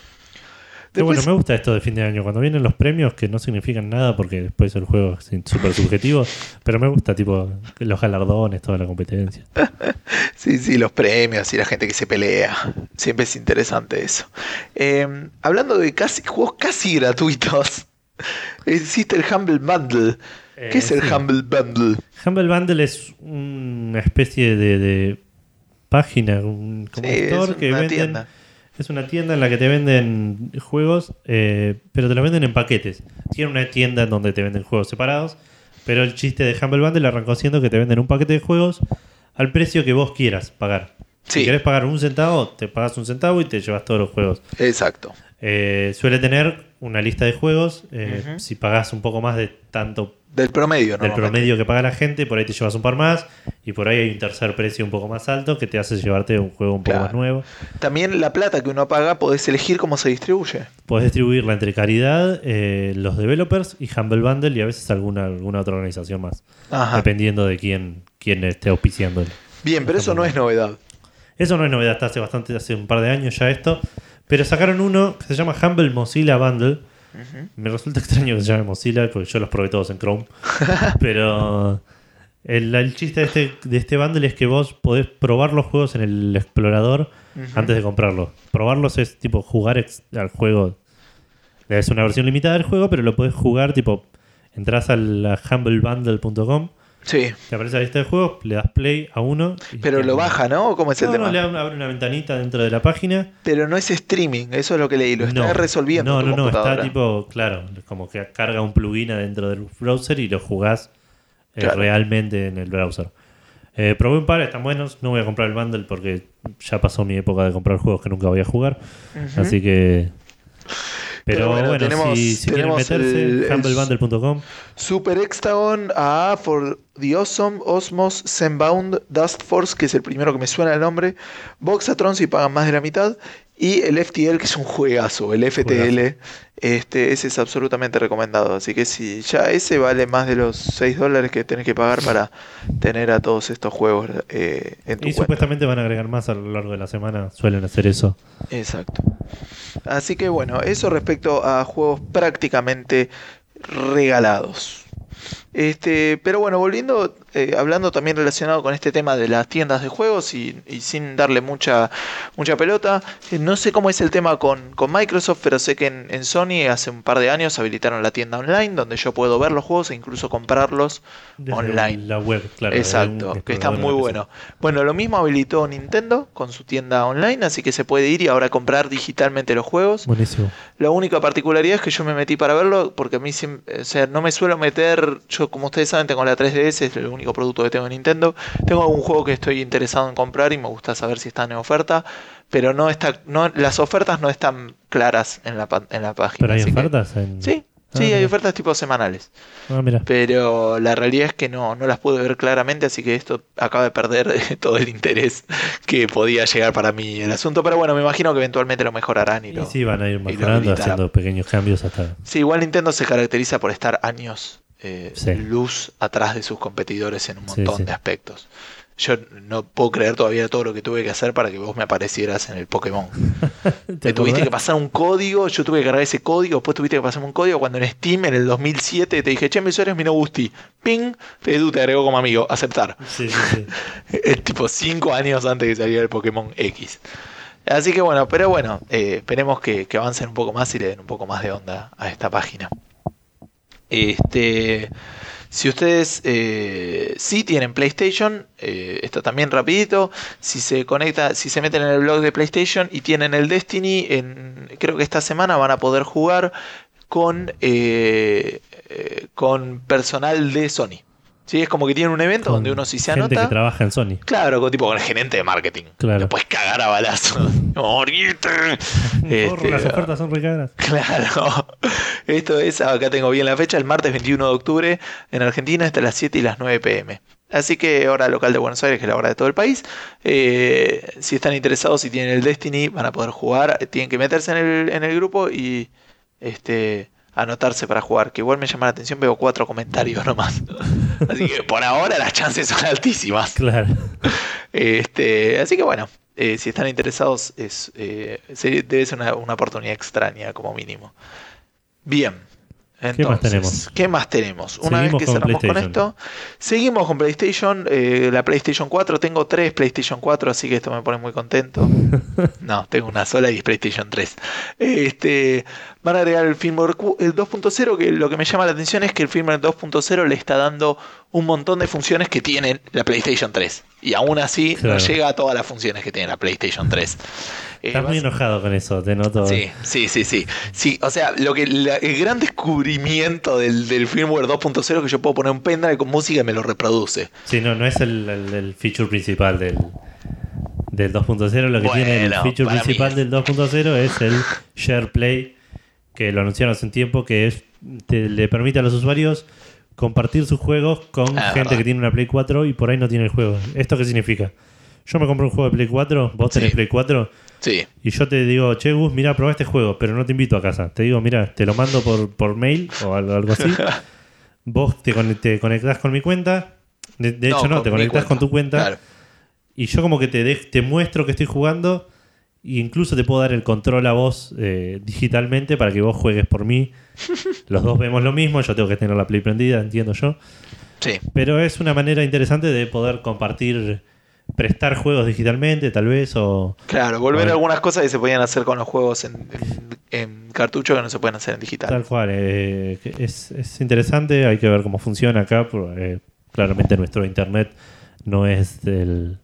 Qué bueno, Después- me gusta esto de fin de año. Cuando vienen los premios, que no significan nada porque después el juego es súper subjetivo, pero me gusta, tipo, los galardones, toda la competencia. Sí, sí, los premios y la gente que se pelea. Siempre es interesante eso. Eh, hablando de casi juegos casi gratuitos, existe el Humble Bundle. ¿Qué Eh, es el sí. Humble Bundle? Humble Bundle es una especie de, de página, un, como Sí, es que venden. tienda. Es una tienda en la que te venden juegos, eh, pero te los venden en paquetes. Tiene una tienda en donde te venden juegos separados, pero el chiste de Humble Bundle arrancó siendo que te venden un paquete de juegos al precio que vos quieras pagar. Sí. Si querés pagar un centavo, te pagas un centavo y te llevas todos los juegos. Exacto. Eh, suele tener una lista de juegos. eh. Si pagás un poco más de tanto Del promedio, del promedio que paga la gente, por ahí te llevas un par más. Y por ahí hay un tercer precio un poco más alto que te hace llevarte un juego un poco más nuevo. También la plata que uno paga podés elegir cómo se distribuye. Podés distribuirla entre Caridad, eh, los developers y Humble Bundle y a veces alguna, alguna otra organización más. Ajá. Dependiendo de quién, quién esté auspiciando. Bien, pero eso no es novedad. Eso no es novedad, está hace bastante, hace un par de años ya esto. Pero sacaron uno que se llama Humble Mozilla Bundle. Me resulta extraño que se llame Mozilla porque yo los probé todos en Chrome. pero el, el chiste de este, de este bundle es que vos podés probar los juegos en el explorador antes de comprarlos. Probarlos es tipo jugar ex- al juego. Es una versión limitada del juego, pero lo podés jugar tipo. Entras al a humblebundle.com, Sí, te aparece la lista de juegos, le das play a uno. y pero lo baja, ¿no? ¿Cómo es el tema? no, le abre una ventanita dentro de la página. Pero no es streaming, eso es lo que leí, lo está no, resolviendo. No, no, no, está tipo, claro, como que carga un plugin adentro del browser y lo jugás eh, Claro. realmente en el browser. Eh, probé un par, están buenos. No voy a comprar el bundle porque ya pasó mi época de comprar juegos que nunca voy a jugar. Así que. Pero, bueno, bueno, tenemos- si, si quieren tenemos meterse, el- el- humblebundle.com. Super Hexagon A for the Awesome Osmos Zenbound Dust Force, que es el primero que me suena el nombre. Boxatron si pagan más de la mitad. Y el FTL, que es un juegazo. El FTL, este, ese es absolutamente recomendado. Así que si ya ese vale más de los 6 dólares que tenés que pagar para tener a todos estos juegos eh, en tu Y cuenta. supuestamente van a agregar más a lo largo de la semana. Suelen hacer eso. Exacto. Así que bueno, eso respecto a juegos prácticamente regalados. Este, pero bueno, volviendo, eh, hablando también relacionado con este tema de las tiendas de juegos y, y sin darle mucha, mucha pelota, eh, no sé cómo es el tema con, con Microsoft, pero sé que en, en Sony hace un par de años habilitaron la tienda online donde yo puedo ver los juegos e incluso comprarlos Desde online. La web, claro. Exacto, que está muy bueno. Bueno, lo mismo habilitó Nintendo con su tienda online, así que se puede ir y ahora comprar digitalmente los juegos. Buenísimo. La única particularidad es que yo me metí para verlo porque a mí siem- o sea, no me suelo meter, yo como ustedes saben tengo la 3DS, es el único producto que tengo en Nintendo. Tengo algún juego que estoy interesado en comprar y me gusta saber si están en oferta, pero no está no las ofertas no están claras en la en la página. ¿Pero hay que- ofertas? En... Sí, Ah, sí, hay ofertas tipo semanales. Ah, mira. Pero la realidad es que no, no las pude ver claramente, así que esto acaba de perder todo el interés que podía llegar para mí el asunto. Pero bueno, me imagino que eventualmente lo mejorarán y Y lo. sí, van a ir mejorando, haciendo pequeños cambios hasta. Sí, igual Nintendo se caracteriza por estar años eh, Sí. luz atrás de sus competidores en un montón sí. de aspectos. Yo no puedo creer todavía todo lo que tuve que hacer para que vos me aparecieras en el Pokémon. ¿Te Te tuviste que pasar un código, yo tuve que cargar ese código, después tuviste que pasarme un código cuando en Steam en el 2007 te dije, che, mi usuario es mi no Gusti. Ping, Edu te agregó como amigo, aceptar. Sí. Es tipo 5 años antes que saliera el Pokémon X. Así que bueno, pero bueno, eh, esperemos que, que avancen un poco más y le den un poco más de onda a esta página. Este, si ustedes eh, sí tienen PlayStation, eh, esto también rapidito, si se conecta, si se meten en el blog de PlayStation y tienen el Destiny, en, creo que esta semana van a poder jugar con, eh, con personal de Sony. ¿Sí? Es como que tienen un evento Con donde uno si se gente anota. que trabaja en Sony. Claro, con, tipo con el gerente de marketing. Claro. Lo puedes cagar a balazos. ¡Morite! Porro, las Este, ofertas son recaras. Claro. Esto es, acá tengo bien la fecha, el martes 21 de octubre en Argentina hasta las 7 y las 9 pm. Así que hora local de Buenos Aires, que es la hora de todo el país. Eh, si están interesados, si tienen el Destiny, van a poder jugar. Eh, Tienen que meterse en el, en el grupo y este anotarse para jugar. Que igual me llama la atención, veo cuatro comentarios nomás. Así que por ahora las chances son altísimas. Claro. Este, así que bueno, eh, si están interesados, es, eh, debe ser una, una oportunidad extraña como mínimo. Bien. ¿Qué más tenemos? ¿Qué más tenemos? Una Seguimos vez que con cerramos con esto, seguimos con PlayStation, eh, la PlayStation 4. Tengo tres PlayStation 4, así que esto me pone muy contento. No, tengo una sola y es PlayStation 3. Este, van a agregar el firmware cu- el 2.0, que lo que me llama la atención es que el firmware 2.0 le está dando un montón de funciones que tiene la PlayStation 3. Y aún así Claro. no llega a todas las funciones que tiene la PlayStation 3. Eh, Estás muy vas- enojado con eso, te noto. Sí, sí, sí, sí. Sí, o sea, lo que la- el gran descubrimiento del, del firmware 2.0 es que yo puedo poner un pendrive con música y me lo reproduce. Sí, no, no es el, el- el feature principal del, del 2.0. Lo que tiene el feature principal del 2.0 es el Share Play, que lo anunciaron hace un tiempo, que es, te- le permite a los usuarios compartir sus juegos con Ah, gente verdad. que tiene una Play 4 y por ahí no tiene el juego. ¿Esto qué significa? Yo me compro un juego de Play 4, vos tenés Sí. Play 4 Sí, y yo te digo, che, Gus, mira, probá este juego, pero no te invito a casa. Te digo, mira, te lo mando por, por mail o algo, así. Vos te, te conectás con mi cuenta. De, de hecho, no, te conectás con tu cuenta. Claro. Y yo como que te, dej- te muestro que estoy jugando. E incluso te puedo dar el control a vos eh, digitalmente para que vos juegues por mí. Los dos vemos lo mismo. Yo tengo que tener la Play prendida, entiendo yo. Sí, Pero es una manera interesante de poder compartir, prestar juegos digitalmente, tal vez, o... claro. Volver a algunas cosas que se podían hacer con los juegos en, en- en cartucho que no se pueden hacer en digital. Tal cual, eh, es, es interesante, hay que ver cómo funciona acá. por- eh, claramente nuestro internet no es el,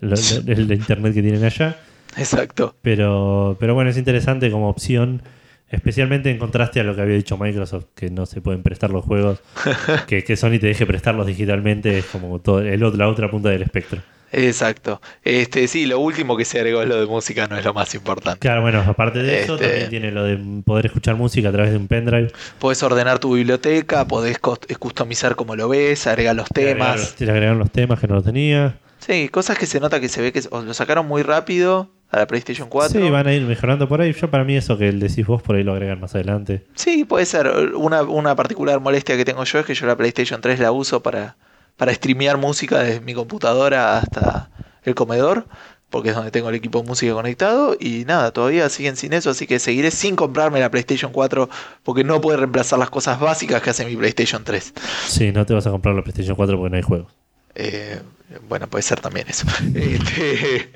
el, internet que tienen allá, Exacto. pero, pero bueno, es interesante como opción Especialmente en contraste a lo que había dicho Microsoft, que no se pueden prestar los juegos, que, que Sony te deje prestarlos digitalmente, es como todo el, otro- la otra punta del espectro. Exacto. Este, sí, lo último que se agregó es lo de música, no es lo más importante. Claro, bueno, aparte de eso, Este- también tiene lo de poder escuchar música a través de un pendrive. Podés ordenar tu biblioteca, podés customizar como lo ves, agregar los temas. Le agregaron los temas que no lo tenía. Sí, cosas que se nota que se ve que lo sacaron muy rápido a la PlayStation 4. Sí, van a ir mejorando por ahí. Yo para mí eso que decís vos por ahí lo agregan más adelante. Sí, puede ser. Una, una particular molestia que tengo yo es que yo la PlayStation 3 la uso para, para streamear música desde mi computadora hasta el comedor, porque es donde tengo el equipo de música conectado. Y nada, todavía siguen sin eso, así que seguiré sin comprarme la PlayStation 4 porque no puede reemplazar las cosas básicas que hace mi PlayStation 3. Sí, no te vas a comprar la PlayStation 4 porque no hay juegos. Eh, bueno, puede ser también eso. Este,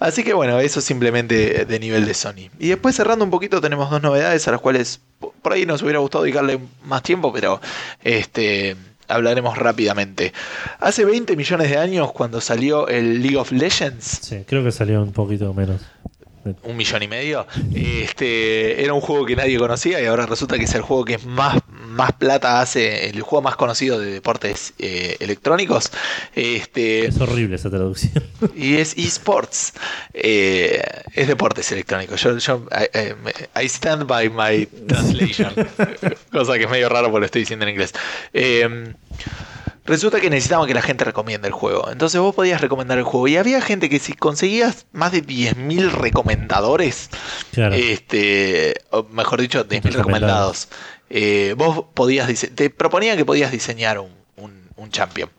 así que bueno, eso simplemente de nivel de Sony. Y después cerrando un poquito tenemos dos novedades a las cuales po- por ahí nos hubiera gustado dedicarle más tiempo, pero este hablaremos rápidamente. Hace 20 millones de años cuando salió el League of Legends, Sí, creo que salió un poquito menos. Un millón y medio, este era un juego que nadie conocía y ahora resulta que es el juego que más, más plata hace, el juego más conocido de deportes eh, electrónicos. Este, Es horrible esa traducción. Y es esports. Eh, es deportes electrónicos. Yo, yo I, I- stand by my translation. Cosa que es medio raro porque lo estoy diciendo en inglés. Eh, resulta que necesitaban que la gente recomiende el juego. Entonces vos podías recomendar el juego. Y había gente que si conseguías más de 10.000 recomendadores, Claro. este, o mejor dicho, 10.000 Recomendados. eh, vos podías te proponían que podías diseñar un, un- un champion.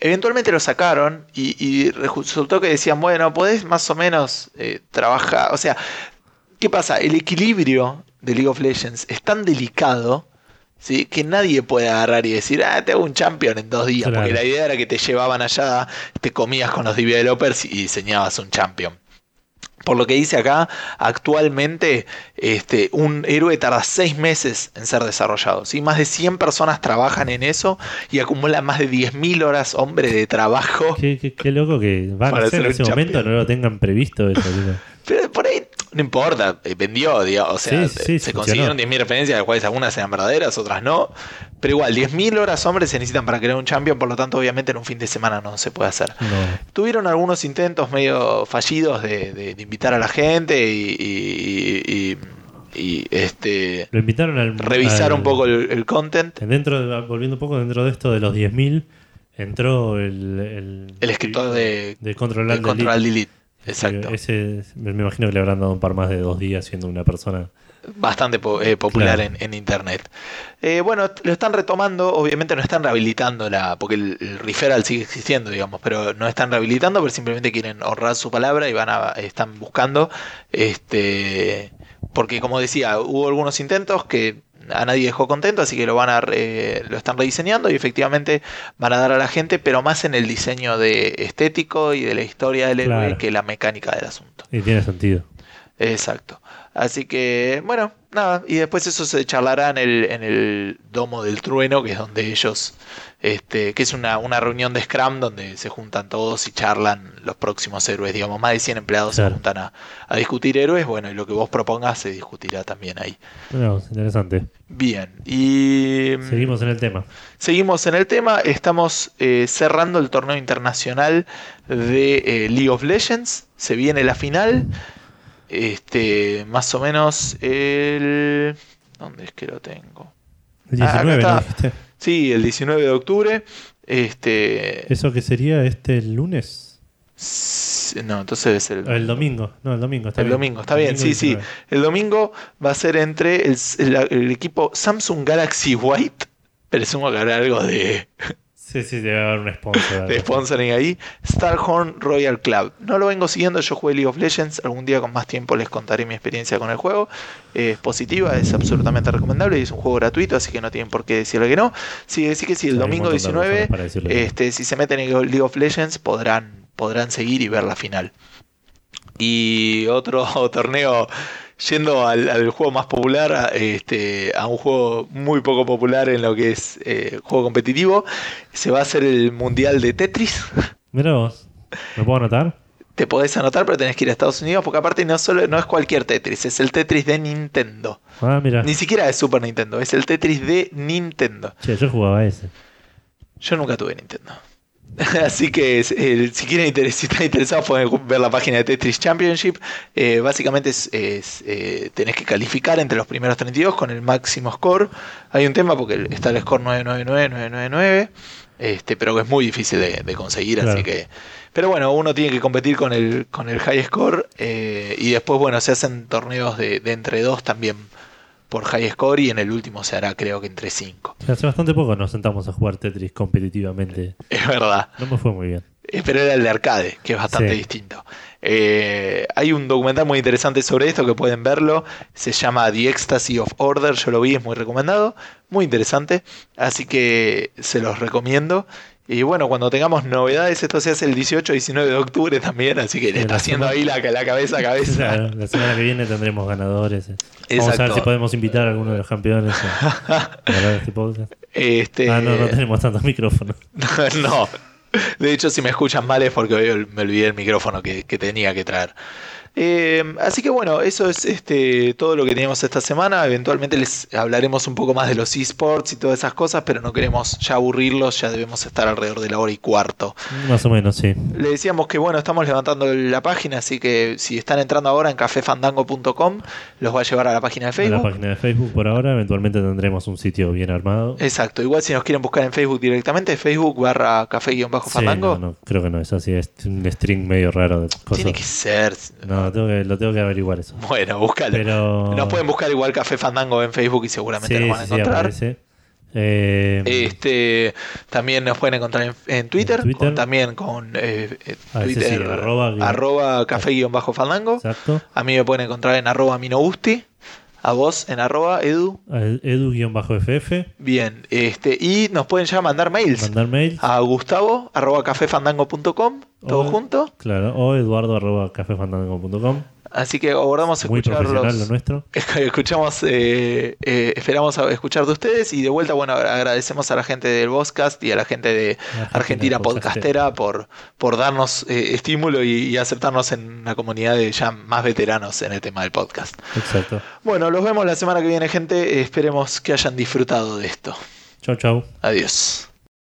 Eventualmente lo sacaron y, y resultó que decían, bueno, podés más o menos eh, trabajar. O sea, ¿qué pasa? El equilibrio de League of Legends es tan delicado ¿sí? que nadie puede agarrar y decir, ah, te hago un champion en dos días. Claro. Porque la idea era que te llevaban allá, te comías con los developers y diseñabas un champion. Por lo que dice acá, actualmente este, un héroe tarda seis meses en ser desarrollado. ¿sí? Más de 100 personas trabajan en eso y acumulan más de 10.000 horas, hombre, de trabajo. Qué, qué- qué loco que van a hacer en ese momento, no lo tengan previsto eso. Pero por ahí no importa, eh, vendió, digamos, o sea, Sí, sí, se funcionó. consiguieron 10.000 referencias, de las cuales algunas eran verdaderas, otras no. Pero igual, 10.000 horas, hombre, se necesitan para crear un champion, por lo tanto, obviamente, en un fin de semana no se puede hacer. No. Tuvieron algunos intentos medio fallidos de, de- de invitar a la gente y, y- y- y, este Lo invitaron al. revisar al- un poco el, el content. Dentro de- volviendo un poco dentro de esto de los 10.000, entró el. El, El escritor de, de Control de Control Delete. Delete. Exacto. Ese, me imagino que le habrán dado un par más de dos días siendo una persona. bastante eh, popular Claro. en, en internet. Eh, bueno, lo están retomando, obviamente no están rehabilitando la, porque el, el referral sigue existiendo, digamos, pero no están rehabilitando, pero simplemente quieren ahorrar su palabra y van a, están buscando, este, porque como decía, hubo algunos intentos que a nadie dejó contento, así que lo van a re- lo están rediseñando y efectivamente van a dar a la gente, pero más en el diseño de estético y de la historia del héroe Claro. que la mecánica del asunto. Y tiene sentido. Exacto. Así que, bueno, nada. Y después eso se charlará en el, en el Domo del Trueno, que es donde ellos, este, que es una, una reunión de Scrum donde se juntan todos y charlan los próximos héroes. Digamos, más de 100 empleados Claro. se juntan a, a discutir héroes. Bueno, y lo que vos propongas se discutirá también ahí. Bueno, interesante. Bien. Y Seguimos en el tema. Seguimos en el tema, estamos eh, cerrando el torneo internacional de eh, League of Legends. Se viene la final. Este, más o menos el. ¿Dónde es que lo tengo? El Ah, acá 19, ¿no está. dijiste? Sí, el 19 de octubre. Este. ¿Eso que sería este lunes? No, entonces es el. Ah, El domingo. No, el domingo. Está El bien. domingo, está bien, Domingo sí, sí. 19. El domingo va a ser entre el, el- el equipo Samsung Galaxy White. Presumo que habrá algo de, Sí, sí, debe haber un sponsor. de sponsoring ahí. Starhorn Royal Club. No lo vengo siguiendo, yo jugué League of Legends. Algún día con más tiempo les contaré mi experiencia con el juego. Eh, es positiva, es absolutamente recomendable y es un juego gratuito, así que no tienen por qué decirle que no. Sí, decir que sí, el domingo montón de 19, razones para decirle que no. este, si se meten en League of Legends, podrán, podrán seguir y ver la final. Y otro torneo, yendo al, al juego más popular, este, a un juego muy poco popular en lo que es eh, juego competitivo, se va a hacer el Mundial de Tetris. Mira vos. ¿Me puedo anotar? te podés anotar, pero tenés que ir a Estados Unidos, porque aparte no solo no es cualquier Tetris, es el Tetris de Nintendo. Ah, mira. Ni siquiera de Super Nintendo, es el Tetris de Nintendo. Che, yo jugaba ese. Yo nunca tuve Nintendo. Así que eh, si quieren inter- si están interesados pueden ver la página de Tetris Championship. Eh, básicamente es, es, eh, tenés que calificar entre los primeros 32 con el máximo score. Hay un tema porque está el score 999, 999, este, pero que es muy difícil de, de conseguir, Claro. así que... Pero bueno, uno tiene que competir con el, con el high score y después, bueno, se hacen torneos de, de entre dos también por high score y en el último se hará creo que entre 5. Hace bastante poco nos sentamos a jugar Tetris competitivamente. Es verdad. No me fue muy bien. Eh, pero era el de arcade, que es bastante Sí. distinto. Eh, hay un documental muy interesante sobre esto que pueden verlo. Se llama The Ecstasy of Order. Yo lo vi, es muy recomendado. Muy interesante. Así que se los recomiendo. Y bueno, cuando tengamos novedades, esto se hace el 18 y 19 de octubre también. Así que le está haciendo ahí la, la cabeza a cabeza. Claro, la semana que viene tendremos ganadores. eh. Vamos a ver si podemos invitar a alguno de los campeones a, a grabar este podcast. Este, Ah, no, no tenemos tantos micrófonos. no. De hecho, si me escuchan mal es porque hoy me olvidé el micrófono que, que tenía que traer. Eh, así que bueno, eso es este, todo lo que teníamos esta semana. Eventualmente les hablaremos un poco más de los esports y todas esas cosas, pero no queremos ya aburrirlos, ya debemos estar alrededor de la hora y cuarto. Más o menos, sí. Le decíamos que bueno, estamos levantando la página, así que si están entrando ahora en cafefandango.com, los va a llevar a la página de Facebook. la página de Facebook por ahora, eventualmente tendremos un sitio bien armado. Exacto, igual si nos quieren buscar en Facebook directamente, Facebook barra café-fandango. Sí, no, no, creo que no es así, es un string medio raro de cosas. Tiene que ser. No, tengo que, lo tengo que averiguar eso. Bueno, búscalo. Pero. Nos pueden buscar igual Café Fandango en Facebook y seguramente sí, lo van a sí, encontrar. Eh, Este, también nos pueden encontrar en, en Twitter, Twitter. con- también con eh, eh, Ah, Twitter, sí, arroba arroba café-fandango. exacto. A mí me pueden encontrar en arroba minogusti. A vos en arroba edu. Edu-FF. Bien, este, y nos pueden ya mandar mails Mandar mail. a gustavo arroba cafefandango.com, todo O- junto. Claro, o eduardo arroba cafefandango.com. Así que abordamos Muy lo escucharlos. nuestro. Escuchamos, eh, eh, esperamos a escuchar de ustedes y de vuelta, bueno, agradecemos a la gente del Vozcast y a la gente de Argentina. Podcastera por, por darnos eh, estímulo y, y aceptarnos en una comunidad de ya más veteranos en el tema del podcast. Exacto. Bueno, los vemos la semana que viene, gente. Esperemos que hayan disfrutado de esto. Chau, chau. Adiós.